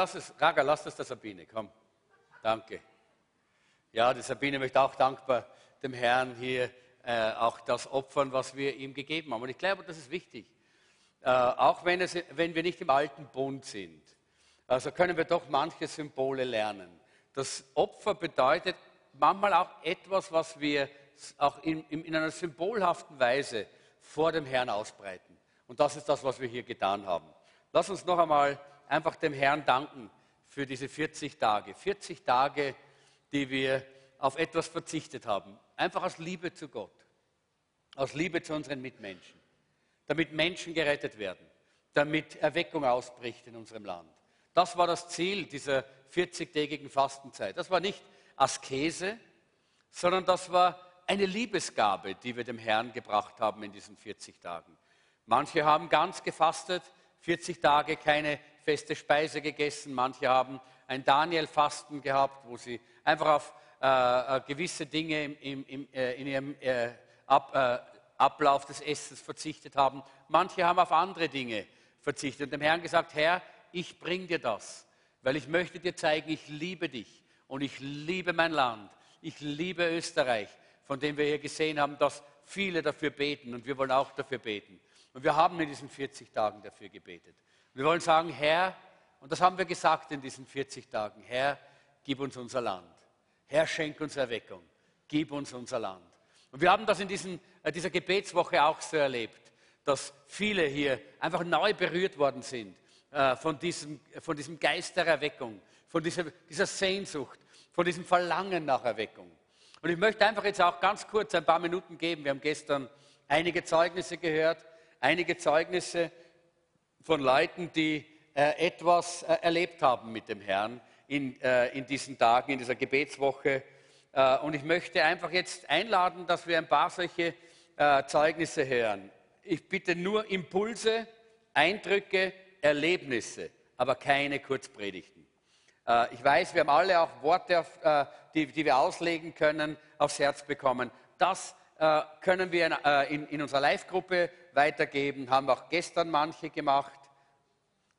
Lass es, Raga, lass das der Sabine, komm. Danke. Ja, die Sabine möchte auch dankbar dem Herrn hier äh, auch das opfern, was wir ihm gegeben haben. Und ich glaube, das ist wichtig. Äh, auch wenn, es, wenn wir nicht im alten Bund sind, also können wir doch manche Symbole lernen. Das Opfer bedeutet manchmal auch etwas, was wir auch in, in einer symbolhaften Weise vor dem Herrn ausbreiten. Und das ist das, was wir hier getan haben. Lass uns noch einmal einfach dem Herrn danken für diese 40 Tage. 40 Tage, die wir auf etwas verzichtet haben. Einfach aus Liebe zu Gott, aus Liebe zu unseren Mitmenschen, damit Menschen gerettet werden, damit Erweckung ausbricht in unserem Land. Das war das Ziel dieser 40-tägigen Fastenzeit. Das war nicht Askese, sondern das war eine Liebesgabe, die wir dem Herrn gebracht haben in diesen 40 Tagen. Manche haben ganz gefastet, 40 Tage keine feste Speise gegessen. Manche haben ein Daniel-Fasten gehabt, wo sie einfach auf äh, äh gewisse Dinge im, im, äh, in ihrem äh, Ab, äh, Ablauf des Essens verzichtet haben. Manche haben auf andere Dinge verzichtet und dem Herrn gesagt, Herr, ich bringe dir das, weil ich möchte dir zeigen, ich liebe dich und ich liebe mein Land. Ich liebe Österreich, von dem wir hier gesehen haben, dass viele dafür beten und wir wollen auch dafür beten. Und wir haben in diesen 40 Tagen dafür gebetet. Wir wollen sagen, Herr, und das haben wir gesagt in diesen 40 Tagen, Herr, gib uns unser Land. Herr, schenk uns Erweckung. Gib uns unser Land. Und wir haben das in diesen, äh, dieser Gebetswoche auch so erlebt, dass viele hier einfach neu berührt worden sind äh, von, diesem, von diesem Geist der Erweckung, von dieser, dieser Sehnsucht, von diesem Verlangen nach Erweckung. Und ich möchte einfach jetzt auch ganz kurz ein paar Minuten geben. Wir haben gestern einige Zeugnisse gehört, einige Zeugnisse von Leuten, die äh, etwas äh, erlebt haben mit dem Herrn in, äh, in diesen Tagen, in dieser Gebetswoche. Äh, und ich möchte einfach jetzt einladen, dass wir ein paar solche äh, Zeugnisse hören. Ich bitte nur Impulse, Eindrücke, Erlebnisse, aber keine Kurzpredigten. Äh, ich weiß, wir haben alle auch Worte, die, die wir auslegen können, aufs Herz bekommen. Das können wir in, in unserer Live-Gruppe weitergeben, haben auch gestern manche gemacht.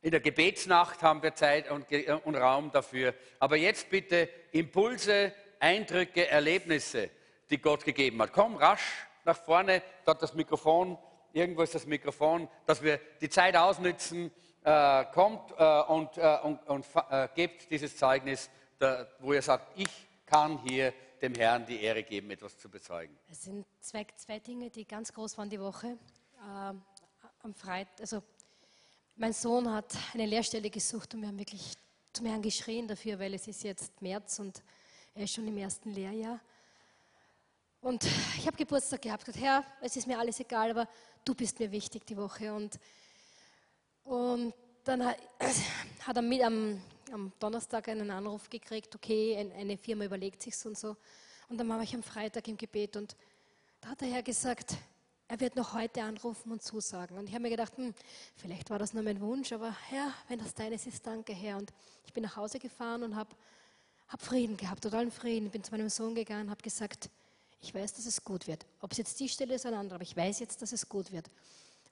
In der Gebetsnacht haben wir Zeit und, und Raum dafür. Aber jetzt bitte Impulse, Eindrücke, Erlebnisse, die Gott gegeben hat. Komm rasch nach vorne, dort das Mikrofon, irgendwo ist das Mikrofon, dass wir die Zeit ausnützen. Äh, kommt äh, und, äh, und, und äh, gebt dieses Zeugnis, da, wo ihr sagt, ich kann hier dem Herrn die Ehre geben, etwas zu bezeugen. Es sind zwei, zwei Dinge, die ganz groß waren die Woche am Freitag, also mein Sohn hat eine Lehrstelle gesucht und wir haben wirklich zum Herrn geschrien dafür, weil es ist jetzt März und er ist schon im ersten Lehrjahr. Und ich habe Geburtstag gehabt, gesagt, Herr, es ist mir alles egal, aber du bist mir wichtig die Woche. Und, und dann hat, er mit am, am, Donnerstag einen Anruf gekriegt, okay, eine Firma überlegt sich und so. Und dann war ich am Freitag im Gebet und da hat der Herr gesagt, er wird noch heute anrufen und zusagen. Und ich habe mir gedacht, hm, vielleicht war das nur mein Wunsch, aber Herr, wenn das deines ist, danke Herr. Und ich bin nach Hause gefahren und habe hab Frieden gehabt, totalen Frieden. Ich bin zu meinem Sohn gegangen und habe gesagt, ich weiß, dass es gut wird. Ob es jetzt die Stelle ist oder andere, aber ich weiß jetzt, dass es gut wird.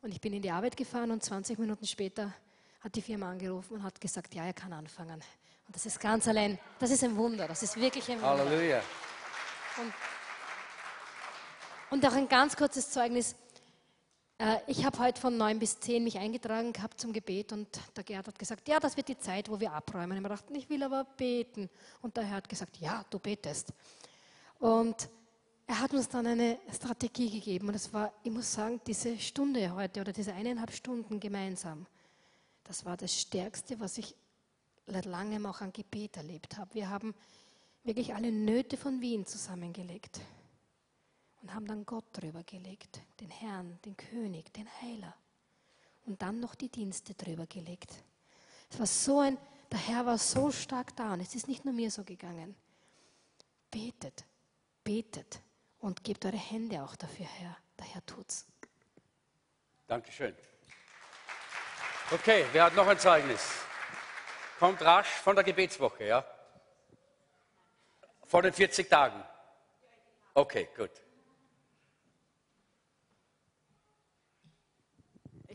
Und ich bin in die Arbeit gefahren und 20 Minuten später hat die Firma angerufen und hat gesagt, ja, er kann anfangen. Und das ist ganz allein, das ist ein Wunder, das ist wirklich ein Wunder. Halleluja. Und und auch ein ganz kurzes Zeugnis. Äh, ich habe heute von neun bis zehn mich eingetragen gehabt zum Gebet und der Gerd hat gesagt, ja, das wird die Zeit, wo wir abräumen. Ich habe gedacht, ich will aber beten. Und der Herr hat gesagt, ja, du betest. Und er hat uns dann eine Strategie gegeben und es war, ich muss sagen, diese Stunde heute oder diese eineinhalb Stunden gemeinsam, das war das Stärkste, was ich seit langem auch an Gebet erlebt habe. Wir haben wirklich alle Nöte von Wien zusammengelegt und haben dann Gott drüber gelegt, den Herrn, den König, den Heiler. Und dann noch die Dienste drüber gelegt. Es war so ein, der Herr war so stark da und es ist nicht nur mir so gegangen. Betet, betet und gebt eure Hände auch dafür her. Der Herr tut's. Dankeschön. Okay, wer hat noch ein Zeugnis? Kommt rasch von der Gebetswoche, ja? Vor den 40 Tagen. Okay, gut.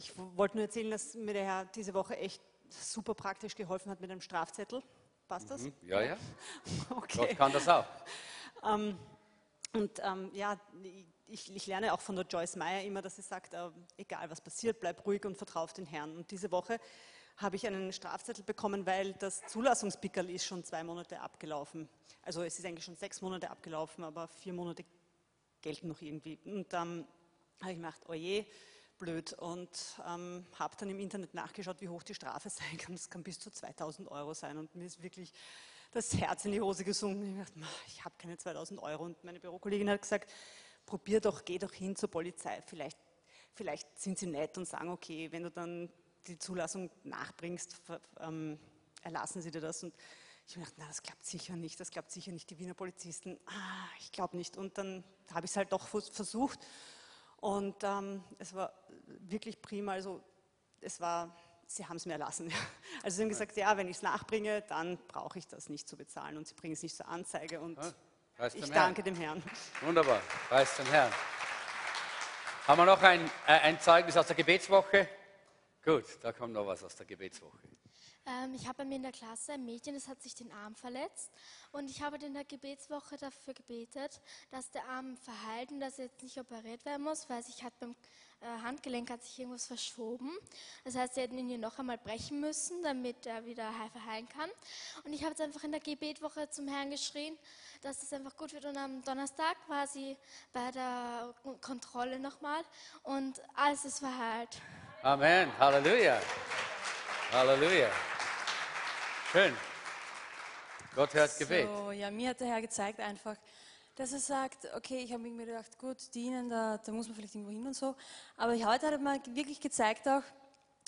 Ich wollte nur erzählen, dass mir der Herr diese Woche echt super praktisch geholfen hat mit einem Strafzettel. Passt das? Mhm. Ja, ja. Okay. Gott kann das auch. Ähm, und ähm, ja, ich, ich, lerne auch von der Joyce Meyer immer, dass sie sagt, äh, egal was passiert, bleib ruhig und vertraue auf den Herrn. Und diese Woche habe ich einen Strafzettel bekommen, weil das Zulassungspickerl ist schon zwei Monate abgelaufen. Also es ist eigentlich schon sechs Monate abgelaufen, aber vier Monate gelten noch irgendwie. Und ähm, habe ich gedacht, oje, blöd. Und ähm, habe dann im Internet nachgeschaut, wie hoch die Strafe sein kann. Das kann bis zu 2000 Euro sein. Und mir ist wirklich das Herz in die Hose gesunken. Ich dachte, ich habe keine 2000 Euro. Und meine Bürokollegin hat gesagt, probier doch, geh doch hin zur Polizei. Vielleicht, vielleicht sind sie nett und sagen, okay, wenn du dann die Zulassung nachbringst, ähm, erlassen sie dir das. Und ich habe gedacht, na, das klappt sicher nicht, das klappt sicher nicht. Die Wiener Polizisten, ah, ich glaube nicht. Und dann habe ich es halt doch versucht. Und ähm, es war wirklich prima. Also es war, sie haben es mir erlassen. Also sie haben gesagt, ja, wenn ich es nachbringe, dann brauche ich das nicht zu bezahlen. Und sie bringen es nicht zur Anzeige. Und ja, ich danke Herrn. dem Herrn. Wunderbar, preis dem Herrn. Haben wir noch ein, äh, ein Zeugnis aus der Gebetswoche? Gut, da kommt noch was aus der Gebetswoche. Ähm, ich habe bei mir in der Klasse ein Mädchen, das hat sich den Arm verletzt und ich habe in der Gebetswoche dafür gebetet, dass der Arm verheilt und dass er jetzt nicht operiert werden muss, weil sich hat beim äh, Handgelenk hat sich irgendwas verschoben. Das heißt, sie hätten ihn hier noch einmal brechen müssen, damit er wieder verheilen kann. Und ich habe jetzt einfach in der Gebetwoche zum Herrn geschrien, dass es einfach gut wird. Und am Donnerstag war sie bei der Kontrolle nochmal und alles ist verheilt. Amen. Halleluja. Halleluja. Schön. Gott hört Gebet. So, ja, mir hat der Herr gezeigt einfach, dass er sagt, okay, ich habe mir gedacht, gut, dienen, da, da muss man vielleicht irgendwo hin und so. Aber heute hat er mal wirklich gezeigt auch,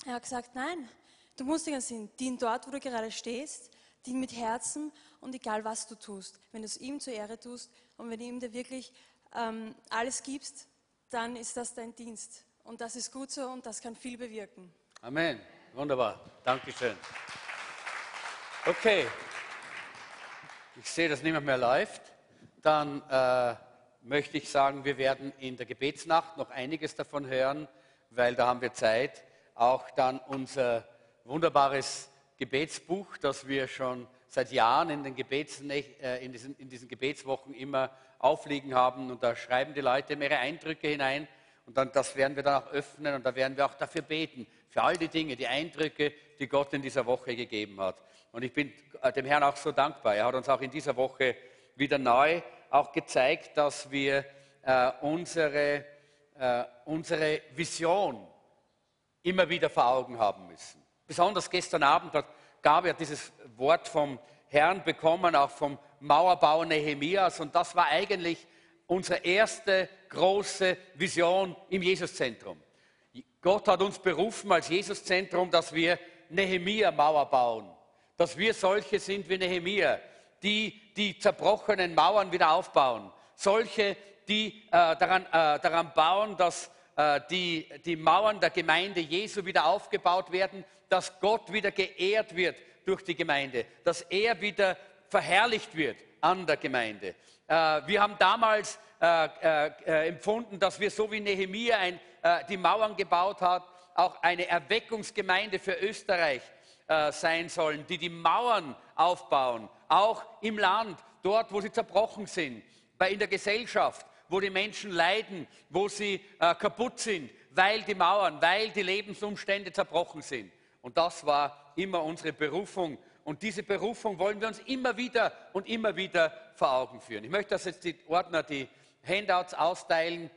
er hat gesagt, nein, du musst dir ganz hin, dien dort, wo du gerade stehst, dien mit Herzen und egal was du tust. Wenn du es ihm zur Ehre tust und wenn du ihm da wirklich ähm, alles gibst, dann ist das dein Dienst. Und das ist gut so und das kann viel bewirken. Amen. Wunderbar. Dankeschön. Okay. Ich sehe, dass niemand mehr läuft. Dann äh, möchte ich sagen, wir werden in der Gebetsnacht noch einiges davon hören, weil da haben wir Zeit. Auch dann unser wunderbares Gebetsbuch, das wir schon seit Jahren in, den äh, in, diesen, in diesen Gebetswochen immer aufliegen haben. Und da schreiben die Leute ihre Eindrücke hinein. Und dann, das werden wir dann auch öffnen und da werden wir auch dafür beten, für all die Dinge, die Eindrücke, die Gott in dieser Woche gegeben hat. Und ich bin äh, dem Herrn auch so dankbar. Er hat uns auch in dieser Woche wieder neu auch gezeigt, dass wir äh, unsere, äh, unsere Vision immer wieder vor Augen haben müssen. Besonders gestern Abend hat Gabi dieses Wort vom Herrn bekommen, auch vom Mauerbau Nehemias. Und das war eigentlich unsere erste große Vision im Jesuszentrum. Gott hat uns berufen als Jesuszentrum, dass wir Nehemia-Mauer bauen, dass wir solche sind wie Nehemia, die die zerbrochenen Mauern wieder aufbauen, solche, die äh, daran, äh, daran bauen, dass äh, die, die Mauern der Gemeinde Jesu wieder aufgebaut werden, dass Gott wieder geehrt wird durch die Gemeinde, dass er wieder verherrlicht wird an der Gemeinde. Äh, wir haben damals äh, äh, empfunden, dass wir so wie Nehemia ein, die Mauern gebaut hat, auch eine Erweckungsgemeinde für Österreich sein sollen, die die Mauern aufbauen, auch im Land, dort, wo sie zerbrochen sind, bei, in der Gesellschaft, wo die Menschen leiden, wo sie kaputt sind, weil die Mauern, weil die Lebensumstände zerbrochen sind. Und das war immer unsere Berufung und diese Berufung wollen wir uns immer wieder und immer wieder vor Augen führen. Ich möchte, dass jetzt die Ordner die Handouts austeilen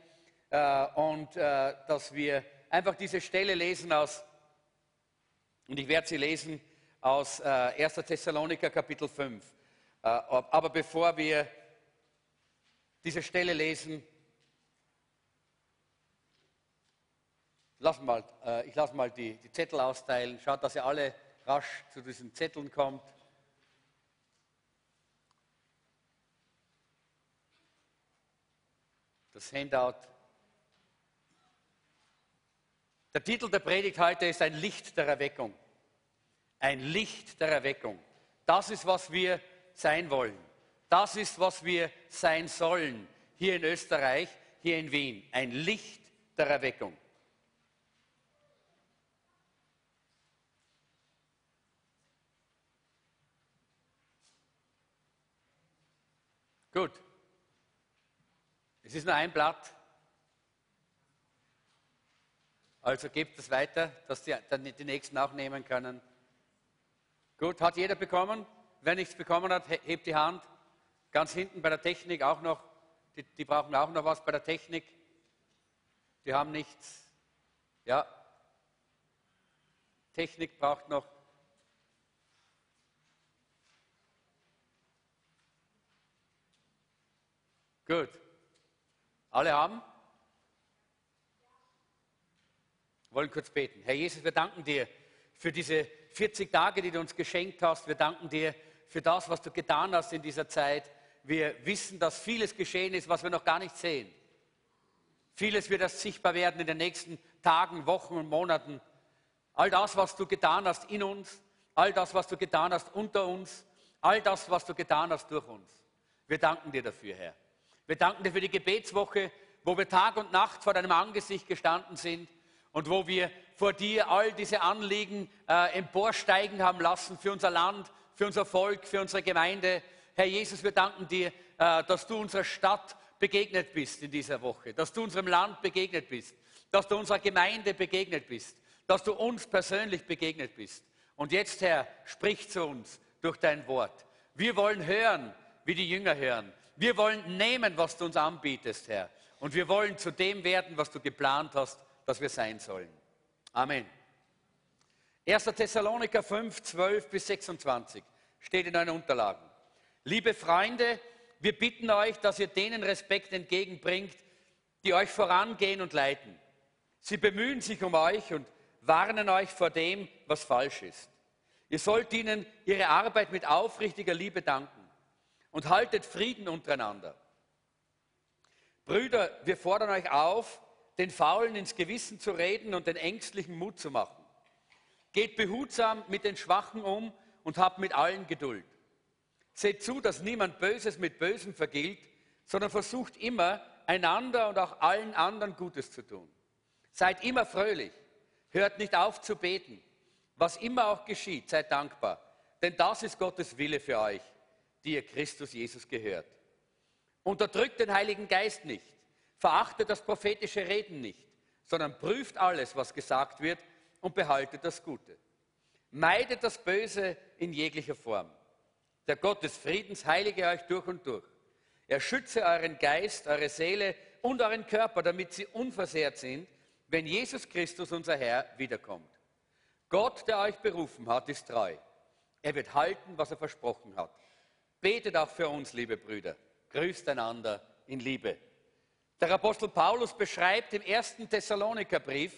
äh, und äh, dass wir einfach diese Stelle lesen aus, und ich werde sie lesen aus äh, 1. Thessaloniker Kapitel 5. Äh, aber bevor wir diese Stelle lesen, lass mal, äh, ich lasse mal die, die Zettel austeilen. Schaut, dass ihr alle rasch zu diesen Zetteln kommt. Das Handout. Der Titel der Predigt heute ist ein Licht der Erweckung. Ein Licht der Erweckung. Das ist, was wir sein wollen. Das ist, was wir sein sollen hier in Österreich, hier in Wien. Ein Licht der Erweckung. Gut. Es ist nur ein Blatt. Also gebt es weiter, dass die, dann die Nächsten auch nehmen können. Gut, hat jeder bekommen? Wer nichts bekommen hat, hebt die Hand. Ganz hinten bei der Technik auch noch. Die, die brauchen auch noch was bei der Technik. Die haben nichts. Ja. Technik braucht noch. Gut. Alle haben? Wir wollen kurz beten. Herr Jesus, wir danken dir für diese 40 Tage, die du uns geschenkt hast. Wir danken dir für das, was du getan hast in dieser Zeit. Wir wissen, dass vieles geschehen ist, was wir noch gar nicht sehen. Vieles wird erst sichtbar werden in den nächsten Tagen, Wochen und Monaten. All das, was du getan hast in uns, all das, was du getan hast unter uns, all das, was du getan hast durch uns. Wir danken dir dafür, Herr. Wir danken dir für die Gebetswoche, wo wir Tag und Nacht vor deinem Angesicht gestanden sind und wo wir vor dir all diese Anliegen äh, emporsteigen haben lassen für unser Land, für unser Volk, für unsere Gemeinde. Herr Jesus, wir danken dir, äh, dass du unserer Stadt begegnet bist in dieser Woche, dass du unserem Land begegnet bist, dass du unserer Gemeinde begegnet bist, dass du uns persönlich begegnet bist. Und jetzt, Herr, sprich zu uns durch dein Wort. Wir wollen hören, wie die Jünger hören. Wir wollen nehmen, was du uns anbietest, Herr. Und wir wollen zu dem werden, was du geplant hast, dass wir sein sollen. Amen. 1. Thessaloniker 5, 12 bis 26 steht in euren Unterlagen. Liebe Freunde, wir bitten euch, dass ihr denen Respekt entgegenbringt, die euch vorangehen und leiten. Sie bemühen sich um euch und warnen euch vor dem, was falsch ist. Ihr sollt ihnen ihre Arbeit mit aufrichtiger Liebe danken und haltet Frieden untereinander. Brüder, wir fordern euch auf, den Faulen ins Gewissen zu reden und den Ängstlichen Mut zu machen. Geht behutsam mit den Schwachen um und habt mit allen Geduld. Seht zu, dass niemand Böses mit Bösem vergilt, sondern versucht immer, einander und auch allen anderen Gutes zu tun. Seid immer fröhlich, hört nicht auf zu beten. Was immer auch geschieht, seid dankbar, denn das ist Gottes Wille für euch, die ihr Christus Jesus gehört. Unterdrückt den Heiligen Geist nicht, verachtet das prophetische Reden nicht, sondern prüft alles, was gesagt wird und behaltet das Gute. Meidet das Böse in jeglicher Form. Der Gott des Friedens heilige euch durch und durch. Er schütze euren Geist, eure Seele und euren Körper, damit sie unversehrt sind, wenn Jesus Christus, unser Herr, wiederkommt. Gott, der euch berufen hat, ist treu. Er wird halten, was er versprochen hat. Betet auch für uns, liebe Brüder. Grüßt einander in Liebe. Der Apostel Paulus beschreibt im ersten Thessalonikerbrief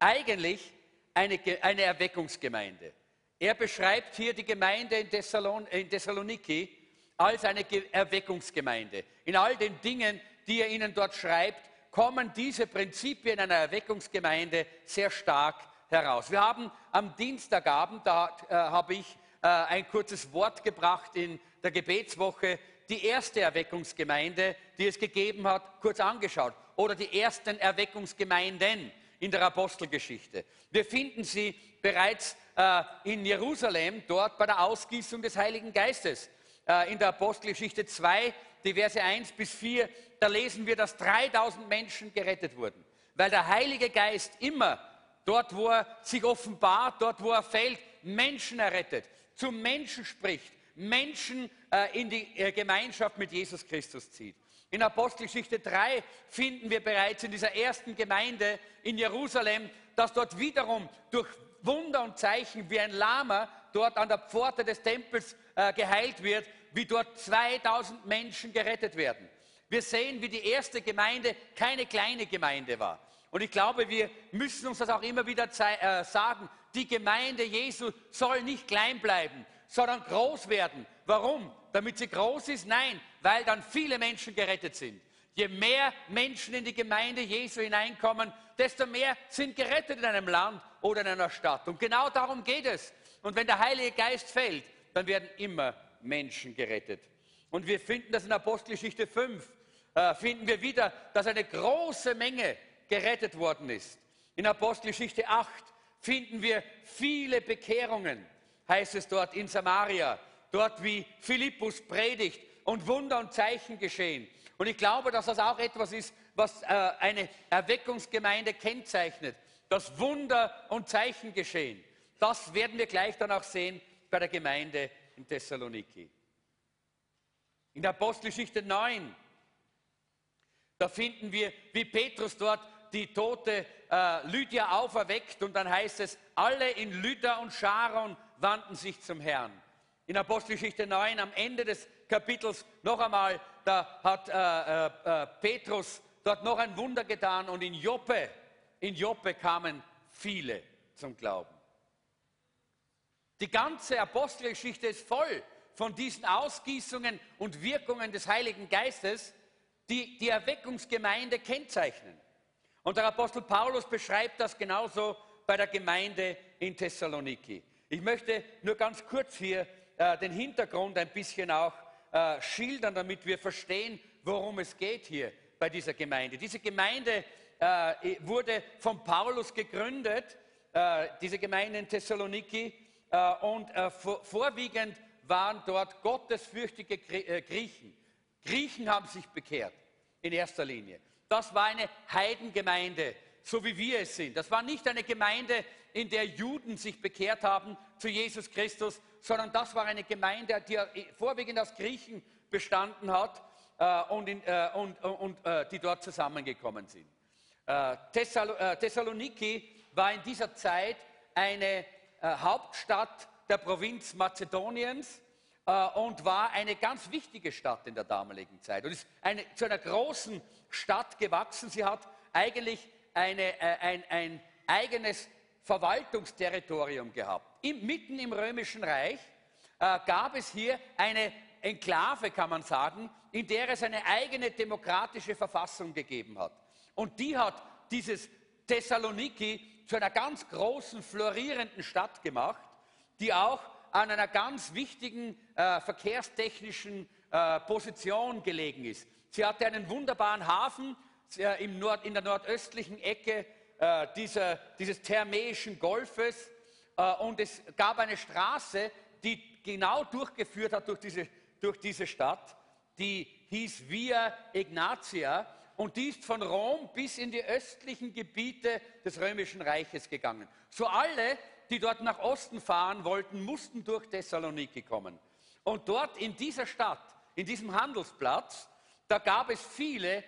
eigentlich eine, eine Erweckungsgemeinde. Er beschreibt hier die Gemeinde in, Thessalon, in Thessaloniki als eine Erweckungsgemeinde. In all den Dingen, die er ihnen dort schreibt, kommen diese Prinzipien einer Erweckungsgemeinde sehr stark heraus. Wir haben am Dienstagabend, da äh, habe ich äh, ein kurzes Wort gebracht in der Gebetswoche, die erste Erweckungsgemeinde, die es gegeben hat, kurz angeschaut. Oder die ersten Erweckungsgemeinden in der Apostelgeschichte. Wir finden sie bereits äh, in Jerusalem, dort bei der Ausgießung des Heiligen Geistes. Äh, in der Apostelgeschichte 2, die Verse 1 bis 4, da lesen wir, dass 3000 Menschen gerettet wurden. Weil der Heilige Geist immer dort, wo er sich offenbart, dort, wo er fällt, Menschen errettet, zu Menschen spricht, Menschen äh, in die äh, Gemeinschaft mit Jesus Christus zieht. In Apostelgeschichte 3 finden wir bereits in dieser ersten Gemeinde in Jerusalem, dass dort wiederum durch Wunder und Zeichen wie ein Lama dort an der Pforte des Tempels äh, geheilt wird, wie dort 2000 Menschen gerettet werden. Wir sehen, wie die erste Gemeinde keine kleine Gemeinde war. Und ich glaube, wir müssen uns das auch immer wieder sagen. Die Gemeinde Jesu soll nicht klein bleiben, sondern groß werden. Warum? Damit sie groß ist? Nein, weil dann viele Menschen gerettet sind. Je mehr Menschen in die Gemeinde Jesu hineinkommen, desto mehr sind gerettet in einem Land oder in einer Stadt. Und genau darum geht es. Und wenn der Heilige Geist fällt, dann werden immer Menschen gerettet. Und wir finden das in Apostelgeschichte 5, äh, finden wir wieder, dass eine große Menge gerettet worden ist. In Apostelgeschichte 8 finden wir viele Bekehrungen, heißt es dort in Samaria, dort wie Philippus predigt und Wunder und Zeichen geschehen. Und ich glaube, dass das auch etwas ist, was äh, eine Erweckungsgemeinde kennzeichnet, dass Wunder und Zeichen geschehen. Das werden wir gleich dann auch sehen bei der Gemeinde in Thessaloniki. In der Apostelgeschichte 9, da finden wir, wie Petrus dort die tote äh, Lydia auferweckt und dann heißt es, alle in Lydda und Sharon wandten sich zum Herrn. In Apostelgeschichte 9 am Ende des Kapitels noch einmal, da hat äh, äh, äh, Petrus dort noch ein Wunder getan und in Joppe, in Joppe kamen viele zum Glauben. Die ganze Apostelgeschichte ist voll von diesen Ausgießungen und Wirkungen des Heiligen Geistes, die die Erweckungsgemeinde kennzeichnen. Und der Apostel Paulus beschreibt das genauso bei der Gemeinde in Thessaloniki. Ich möchte nur ganz kurz hier äh, den Hintergrund ein bisschen auch äh, schildern, damit wir verstehen, worum es geht hier bei dieser Gemeinde. Diese Gemeinde äh, wurde von Paulus gegründet, äh, diese Gemeinde in Thessaloniki, äh, und äh, vor, vorwiegend waren dort gottesfürchtige Griechen. Griechen haben sich bekehrt in erster Linie. Das war eine Heidengemeinde, so wie wir es sind. Das war nicht eine Gemeinde, in der Juden sich bekehrt haben zu Jesus Christus, sondern das war eine Gemeinde, die vorwiegend aus Griechen bestanden hat äh, und, in, äh, und, und äh, die dort zusammengekommen sind. Äh, Thessalo äh, Thessaloniki war in dieser Zeit eine äh, Hauptstadt der Provinz Mazedoniens und war eine ganz wichtige Stadt in der damaligen Zeit und ist eine, zu einer großen Stadt gewachsen. Sie hat eigentlich eine, ein, ein eigenes Verwaltungsterritorium gehabt. Im, mitten im Römischen Reich äh, gab es hier eine Enklave, kann man sagen, in der es eine eigene demokratische Verfassung gegeben hat. Und die hat dieses Thessaloniki zu einer ganz großen, florierenden Stadt gemacht, die auch an einer ganz wichtigen äh, verkehrstechnischen äh, Position gelegen ist. Sie hatte einen wunderbaren Hafen äh, Nord, in der nordöstlichen Ecke äh, dieser, dieses thermäischen Golfes äh, und es gab eine Straße, die genau durchgeführt hat durch diese, durch diese Stadt, die hieß Via Ignatia und die ist von Rom bis in die östlichen Gebiete des Römischen Reiches gegangen. So alle, die dort nach Osten fahren wollten, mussten durch Thessaloniki kommen. Und dort in dieser Stadt, in diesem Handelsplatz, da gab es viele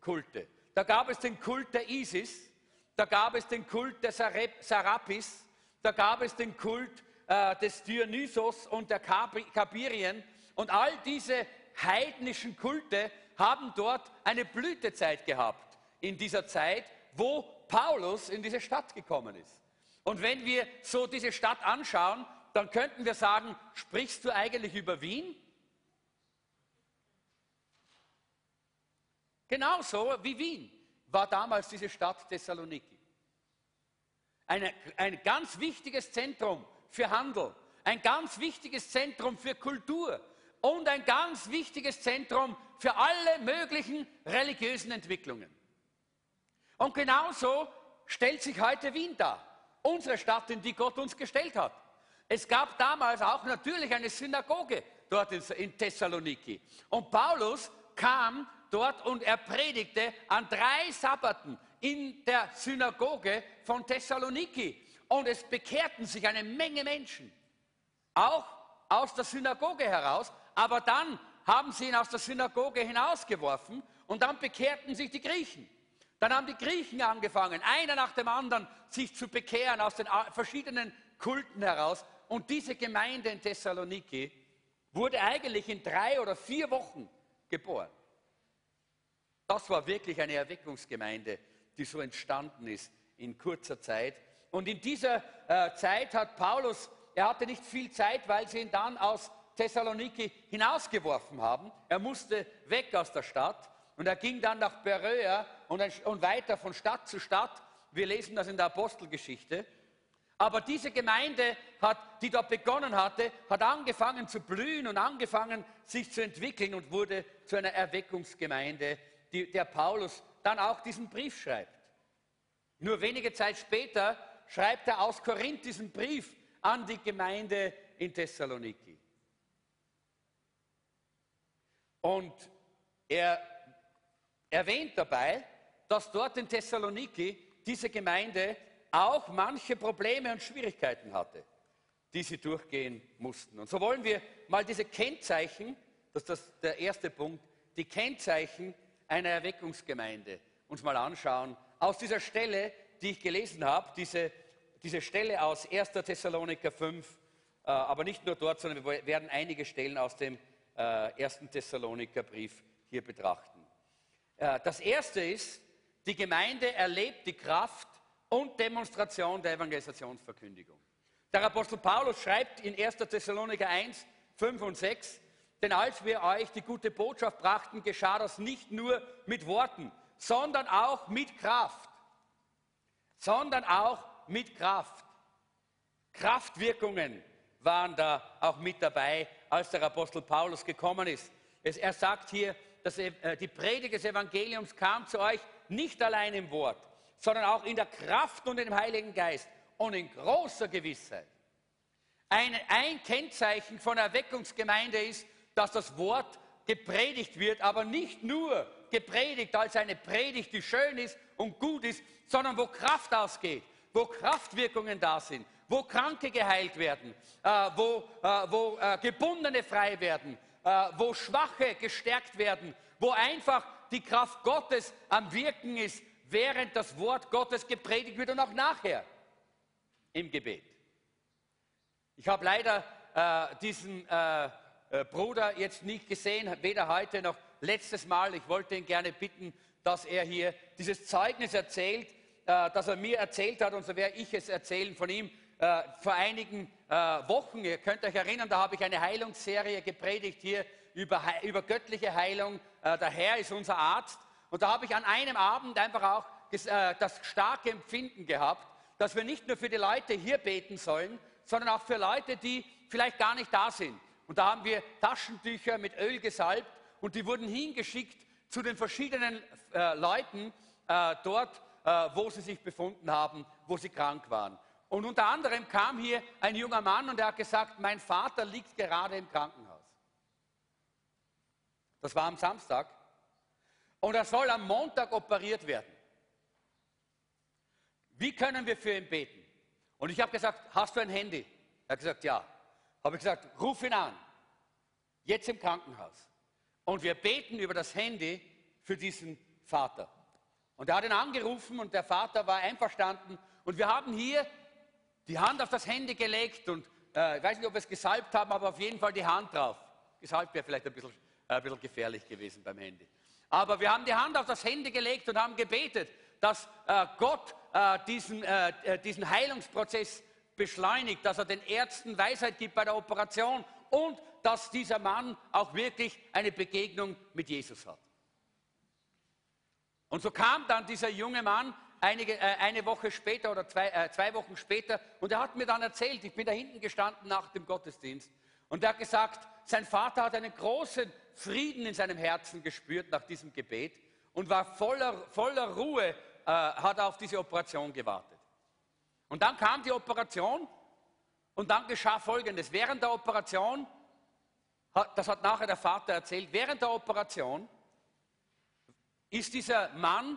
Götzenkulte. Da gab es den Kult der Isis, da gab es den Kult der Sarapis, da gab es den Kult äh, des Dionysos und der Kabirien. Und all diese heidnischen Kulte haben dort eine Blütezeit gehabt in dieser Zeit, wo Paulus in diese Stadt gekommen ist. Und wenn wir so diese Stadt anschauen, dann könnten wir sagen, sprichst du eigentlich über Wien? Genauso wie Wien war damals diese Stadt Thessaloniki. Eine, ein ganz wichtiges Zentrum für Handel, ein ganz wichtiges Zentrum für Kultur und ein ganz wichtiges Zentrum für alle möglichen religiösen Entwicklungen. Und genauso stellt sich heute Wien dar, unsere Stadt, in die Gott uns gestellt hat. Es gab damals auch natürlich eine Synagoge dort in Thessaloniki. Und Paulus kam dort und er predigte an drei Sabbaten in der Synagoge von Thessaloniki. Und es bekehrten sich eine Menge Menschen, auch aus der Synagoge heraus. Aber dann haben sie ihn aus der Synagoge hinausgeworfen und dann bekehrten sich die Griechen. Dann haben die Griechen angefangen, einer nach dem anderen, sich zu bekehren aus den verschiedenen Kulten heraus. Und diese Gemeinde in Thessaloniki wurde eigentlich in drei oder vier Wochen geboren. Das war wirklich eine Erweckungsgemeinde, die so entstanden ist in kurzer Zeit. Und in dieser äh, Zeit hat Paulus, er hatte nicht viel Zeit, weil sie ihn dann aus Thessaloniki hinausgeworfen haben. Er musste weg aus der Stadt und er ging dann nach Beröa und, und weiter von Stadt zu Stadt. Wir lesen das in der Apostelgeschichte. Aber diese Gemeinde, hat, die dort begonnen hatte, hat angefangen zu blühen und angefangen sich zu entwickeln und wurde zu einer Erweckungsgemeinde die, der Paulus dann auch diesen Brief schreibt. Nur wenige Zeit später schreibt er aus Korinth diesen Brief an die Gemeinde in Thessaloniki. Und er erwähnt dabei, dass dort in Thessaloniki diese Gemeinde auch manche Probleme und Schwierigkeiten hatte, die sie durchgehen mussten. Und so wollen wir mal diese Kennzeichen, das ist der erste Punkt, die Kennzeichen einer Erweckungsgemeinde uns mal anschauen. Aus dieser Stelle, die ich gelesen habe, diese, diese Stelle aus 1. Thessaloniker 5, äh, aber nicht nur dort, sondern wir werden einige Stellen aus dem äh, 1. Thessaloniker Brief hier betrachten. Äh, das erste ist, die Gemeinde erlebt die Kraft und Demonstration der Evangelisationsverkündigung. Der Apostel Paulus schreibt in 1. Thessaloniker 1, 5 und 6, denn als wir euch die gute Botschaft brachten, geschah das nicht nur mit Worten, sondern auch mit Kraft. Sondern auch mit Kraft. Kraftwirkungen waren da auch mit dabei, als der Apostel Paulus gekommen ist. Er sagt hier, dass äh, die Predigt des Evangeliums kam zu euch nicht allein im Wort, sondern auch in der Kraft und im Heiligen Geist und in großer Gewissheit. Ein, ein Kennzeichen von Erweckungsgemeinde ist, dass das Wort gepredigt wird, aber nicht nur gepredigt als eine Predigt, die schön ist und gut ist, sondern wo Kraft ausgeht, wo Kraftwirkungen da sind, wo Kranke geheilt werden, äh, wo, äh, wo äh, Gebundene frei werden, äh, wo Schwache gestärkt werden, wo einfach die Kraft Gottes am Wirken ist, während das Wort Gottes gepredigt wird und auch nachher im Gebet. Ich habe leider äh, diesen äh, Bruder jetzt nicht gesehen, weder heute noch letztes Mal. Ich wollte ihn gerne bitten, dass er hier dieses Zeugnis erzählt, äh, das er mir erzählt hat, und so werde ich es erzählen von ihm. Äh, vor einigen äh, Wochen, ihr könnt euch erinnern, da habe ich eine Heilungsserie gepredigt hier über, über göttliche Heilung. Äh, der Herr ist unser Arzt. Und da habe ich an einem Abend einfach auch äh, das starke Empfinden gehabt, dass wir nicht nur für die Leute hier beten sollen, sondern auch für Leute, die vielleicht gar nicht da sind. Und da haben wir Taschentücher mit Öl gesalbt und die wurden hingeschickt zu den verschiedenen äh, Leuten äh, dort, äh, wo sie sich befunden haben, wo sie krank waren. Und unter anderem kam hier ein junger Mann und er hat gesagt, mein Vater liegt gerade im Krankenhaus. Das war am Samstag. Und er soll am Montag operiert werden. Wie können wir für ihn beten? Und ich habe gesagt, hast du ein Handy? Er hat gesagt, ja. Habe ich gesagt, ruf ihn an. Jetzt im Krankenhaus. Und wir beten über das Handy für diesen Vater. Und er hat ihn angerufen und der Vater war einverstanden. Und wir haben hier die Hand auf das Handy gelegt und äh, ich weiß nicht, ob wir es gesalbt haben, aber auf jeden Fall die Hand drauf. Gesalbt wäre vielleicht ein bisschen äh, ein bisschen gefährlich gewesen beim Handy. Aber wir haben die Hand auf das Handy gelegt und haben gebetet, dass äh, Gott äh, diesen, diesen Heilungsprozess beschleunigt, dass er den Ärzten Weisheit gibt bei der Operation und dass dieser Mann auch wirklich eine Begegnung mit Jesus hat. Und so kam dann dieser junge Mann einige, äh, eine Woche später oder zwei, äh, zwei Wochen später und er hat mir dann erzählt, ich bin da hinten gestanden nach dem Gottesdienst und er hat gesagt, sein Vater hat einen großen Frieden in seinem Herzen gespürt nach diesem Gebet und war voller, voller Ruhe, äh, hat auf diese Operation gewartet. Und dann kam die Operation und dann geschah Folgendes. Während der Operation, das hat nachher der Vater erzählt, während der Operation ist dieser Mann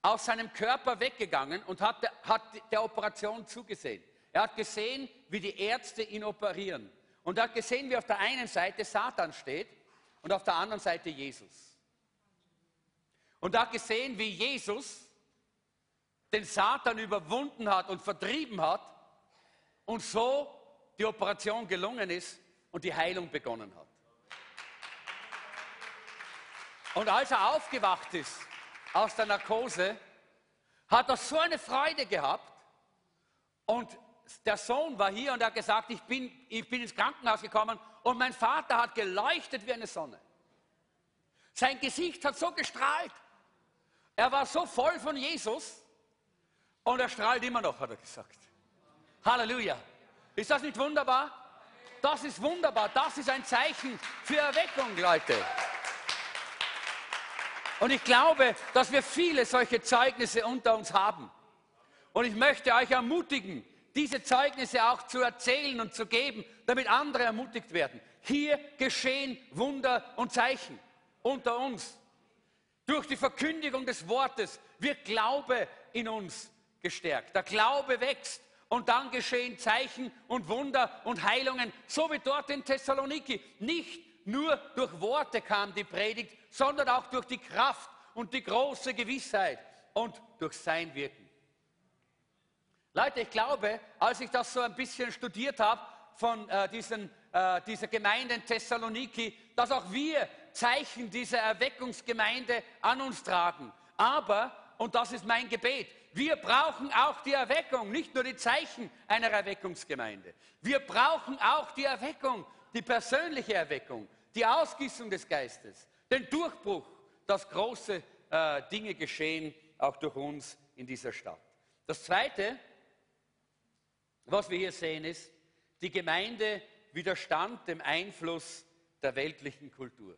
aus seinem Körper weggegangen und hat, hat der Operation zugesehen. Er hat gesehen, wie die Ärzte ihn operieren. Und er hat gesehen, wie auf der einen Seite Satan steht und auf der anderen Seite Jesus. Und er hat gesehen, wie Jesus den Satan überwunden hat und vertrieben hat und so die Operation gelungen ist und die Heilung begonnen hat. Und als er aufgewacht ist aus der Narkose, hat er so eine Freude gehabt und der Sohn war hier und er hat gesagt, ich bin, ich bin ins Krankenhaus gekommen und mein Vater hat geleuchtet wie eine Sonne. Sein Gesicht hat so gestrahlt. Er war so voll von Jesus und er strahlt immer noch, hat er gesagt. Halleluja. Ist das nicht wunderbar? Das ist wunderbar. Das ist ein Zeichen für Erweckung, Leute. Und ich glaube, dass wir viele solche Zeugnisse unter uns haben. Und ich möchte euch ermutigen, diese Zeugnisse auch zu erzählen und zu geben, damit andere ermutigt werden. Hier geschehen Wunder und Zeichen unter uns. Durch die Verkündigung des Wortes wird Glaube in uns gestärkt. Der Glaube wächst und dann geschehen Zeichen und Wunder und Heilungen, so wie dort in Thessaloniki. Nicht nur durch Worte kam die Predigt, sondern auch durch die Kraft und die große Gewissheit und durch sein Wirken. Leute, ich glaube, als ich das so ein bisschen studiert habe von äh, diesen, äh, dieser Gemeinde in Thessaloniki, dass auch wir Zeichen dieser Erweckungsgemeinde an uns tragen. Aber, und das ist mein Gebet, wir brauchen auch die Erweckung, nicht nur die Zeichen einer Erweckungsgemeinde. Wir brauchen auch die Erweckung, die persönliche Erweckung, die Ausgießung des Geistes, den Durchbruch, dass große äh, Dinge geschehen, auch durch uns in dieser Stadt. Das Zweite, was wir hier sehen, ist, die Gemeinde widerstand dem Einfluss der weltlichen Kultur.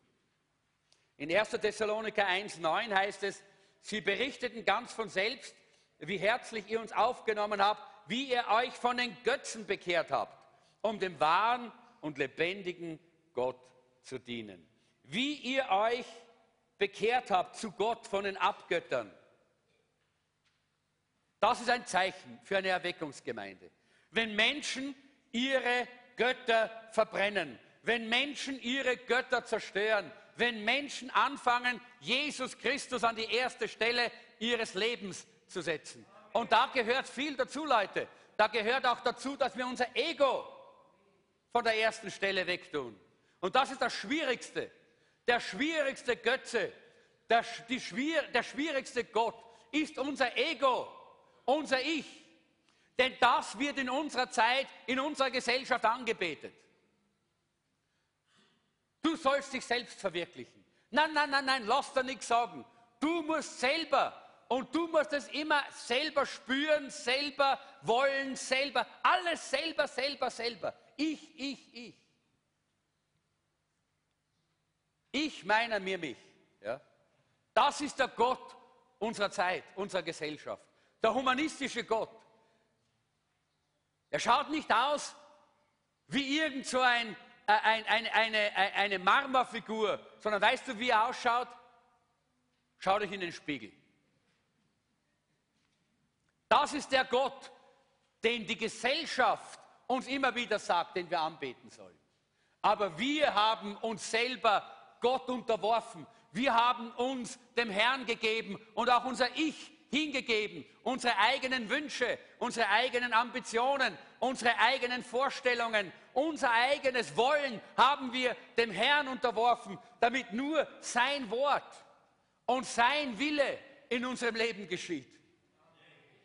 In 1. Thessaloniker 1,9 heißt es, sie berichteten ganz von selbst, wie herzlich ihr uns aufgenommen habt, wie ihr euch von den Götzen bekehrt habt, um dem wahren und lebendigen Gott zu dienen. Wie ihr euch bekehrt habt zu Gott von den Abgöttern. Das ist ein Zeichen für eine Erweckungsgemeinde. Wenn Menschen ihre Götter verbrennen, wenn Menschen ihre Götter zerstören, wenn Menschen anfangen, Jesus Christus an die erste Stelle ihres Lebens zu setzen. Und da gehört viel dazu, Leute. Da gehört auch dazu, dass wir unser Ego von der ersten Stelle wegtun. Und das ist das Schwierigste. Der schwierigste Götze, der, die, der schwierigste Gott ist unser Ego, unser Ich. Denn das wird in unserer Zeit, in unserer Gesellschaft angebetet. Du sollst dich selbst verwirklichen. Nein, nein, nein, nein, lass dir nichts sagen. Du musst selber und du musst es immer selber spüren, selber wollen, selber, alles selber, selber, selber. Ich, ich, ich. Ich meiner mir mich. Ja? Das ist der Gott unserer Zeit, unserer Gesellschaft. Der humanistische Gott. Er schaut nicht aus wie irgend so ein äh, ein, ein, eine, eine Marmorfigur, sondern weißt du, wie er ausschaut? Schau dich in den Spiegel. Das ist der Gott, den die Gesellschaft uns immer wieder sagt, den wir anbeten sollen. Aber wir haben uns selber Gott unterworfen. Wir haben uns dem Herrn gegeben und auch unser Ich hingegeben, unsere eigenen Wünsche, unsere eigenen Ambitionen, unsere eigenen Vorstellungen, unser eigenes Wollen haben wir dem Herrn unterworfen, damit nur sein Wort und sein Wille in unserem Leben geschieht.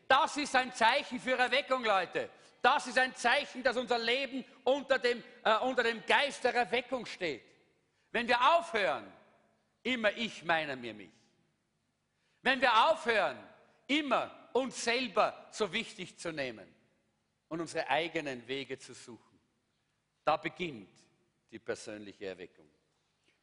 Das ist ein Zeichen für Erweckung, Leute. Das ist ein Zeichen, dass unser Leben unter dem, äh, unter dem Geist der Erweckung steht. Wenn wir aufhören, immer ich meiner mir mich. Wenn wir aufhören, immer uns selber so wichtig zu nehmen und unsere eigenen Wege zu suchen. Da beginnt die persönliche Erweckung.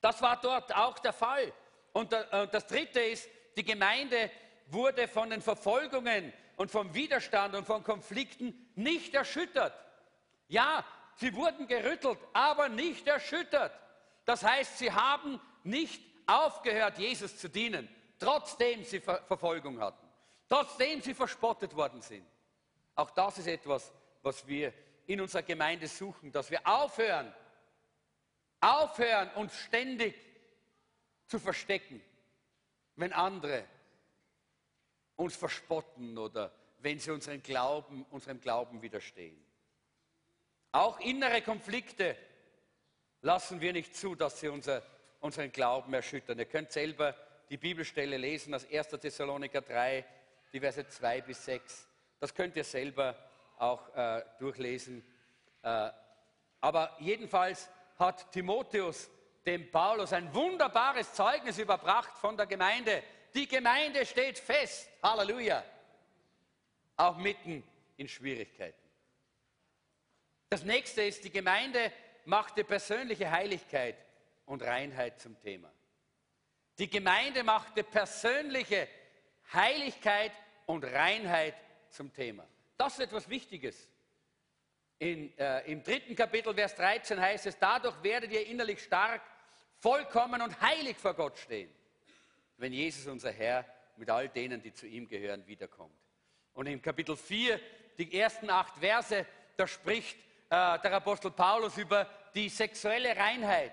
Das war dort auch der Fall. Und äh, das Dritte ist, die Gemeinde wurde von den Verfolgungen und vom Widerstand und von Konflikten nicht erschüttert. Ja, sie wurden gerüttelt, aber nicht erschüttert. Das heißt, sie haben nicht aufgehört, Jesus zu dienen, trotzdem sie Ver Verfolgung hatten, trotzdem sie verspottet worden sind. Auch das ist etwas, was wir in unserer Gemeinde suchen, dass wir aufhören, aufhören, uns ständig zu verstecken, wenn andere uns verspotten oder wenn sie unseren Glauben, unserem Glauben widerstehen. Auch innere Konflikte lassen wir nicht zu, dass sie unser, unseren Glauben erschüttern. Ihr könnt selber die Bibelstelle lesen aus 1. Thessaloniker 3, die Verse 2 bis 6. Das könnt ihr selber auch äh, durchlesen. Äh, aber jedenfalls hat Timotheus dem Paulus ein wunderbares Zeugnis überbracht von der Gemeinde. Die Gemeinde steht fest. Halleluja. Auch mitten in Schwierigkeiten. Das nächste ist, die Gemeinde machte persönliche Heiligkeit und Reinheit zum Thema. Die Gemeinde machte persönliche Heiligkeit und Reinheit zum Thema. Das ist etwas Wichtiges. In, äh, Im dritten Kapitel, Vers 13 heißt es, dadurch werdet ihr innerlich stark, vollkommen und heilig vor Gott stehen, wenn Jesus, unser Herr, mit all denen, die zu ihm gehören, wiederkommt. Und im Kapitel 4, die ersten acht Verse, da spricht äh, der Apostel Paulus über die sexuelle Reinheit,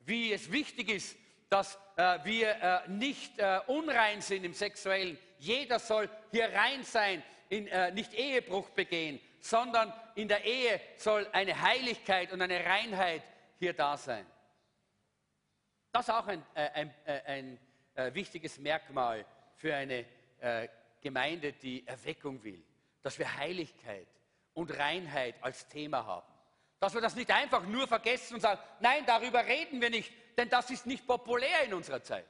wie es wichtig ist, dass äh, wir äh, nicht äh, unrein sind im Sexuellen. Jeder soll hier rein sein, in, äh, nicht Ehebruch begehen, sondern in der Ehe soll eine Heiligkeit und eine Reinheit hier da sein. Das ist auch ein, äh, ein, ein, ein wichtiges Merkmal für eine Gemeinde, die Erweckung will, dass wir Heiligkeit und Reinheit als Thema haben. Dass wir das nicht einfach nur vergessen und sagen, nein, darüber reden wir nicht, denn das ist nicht populär in unserer Zeit.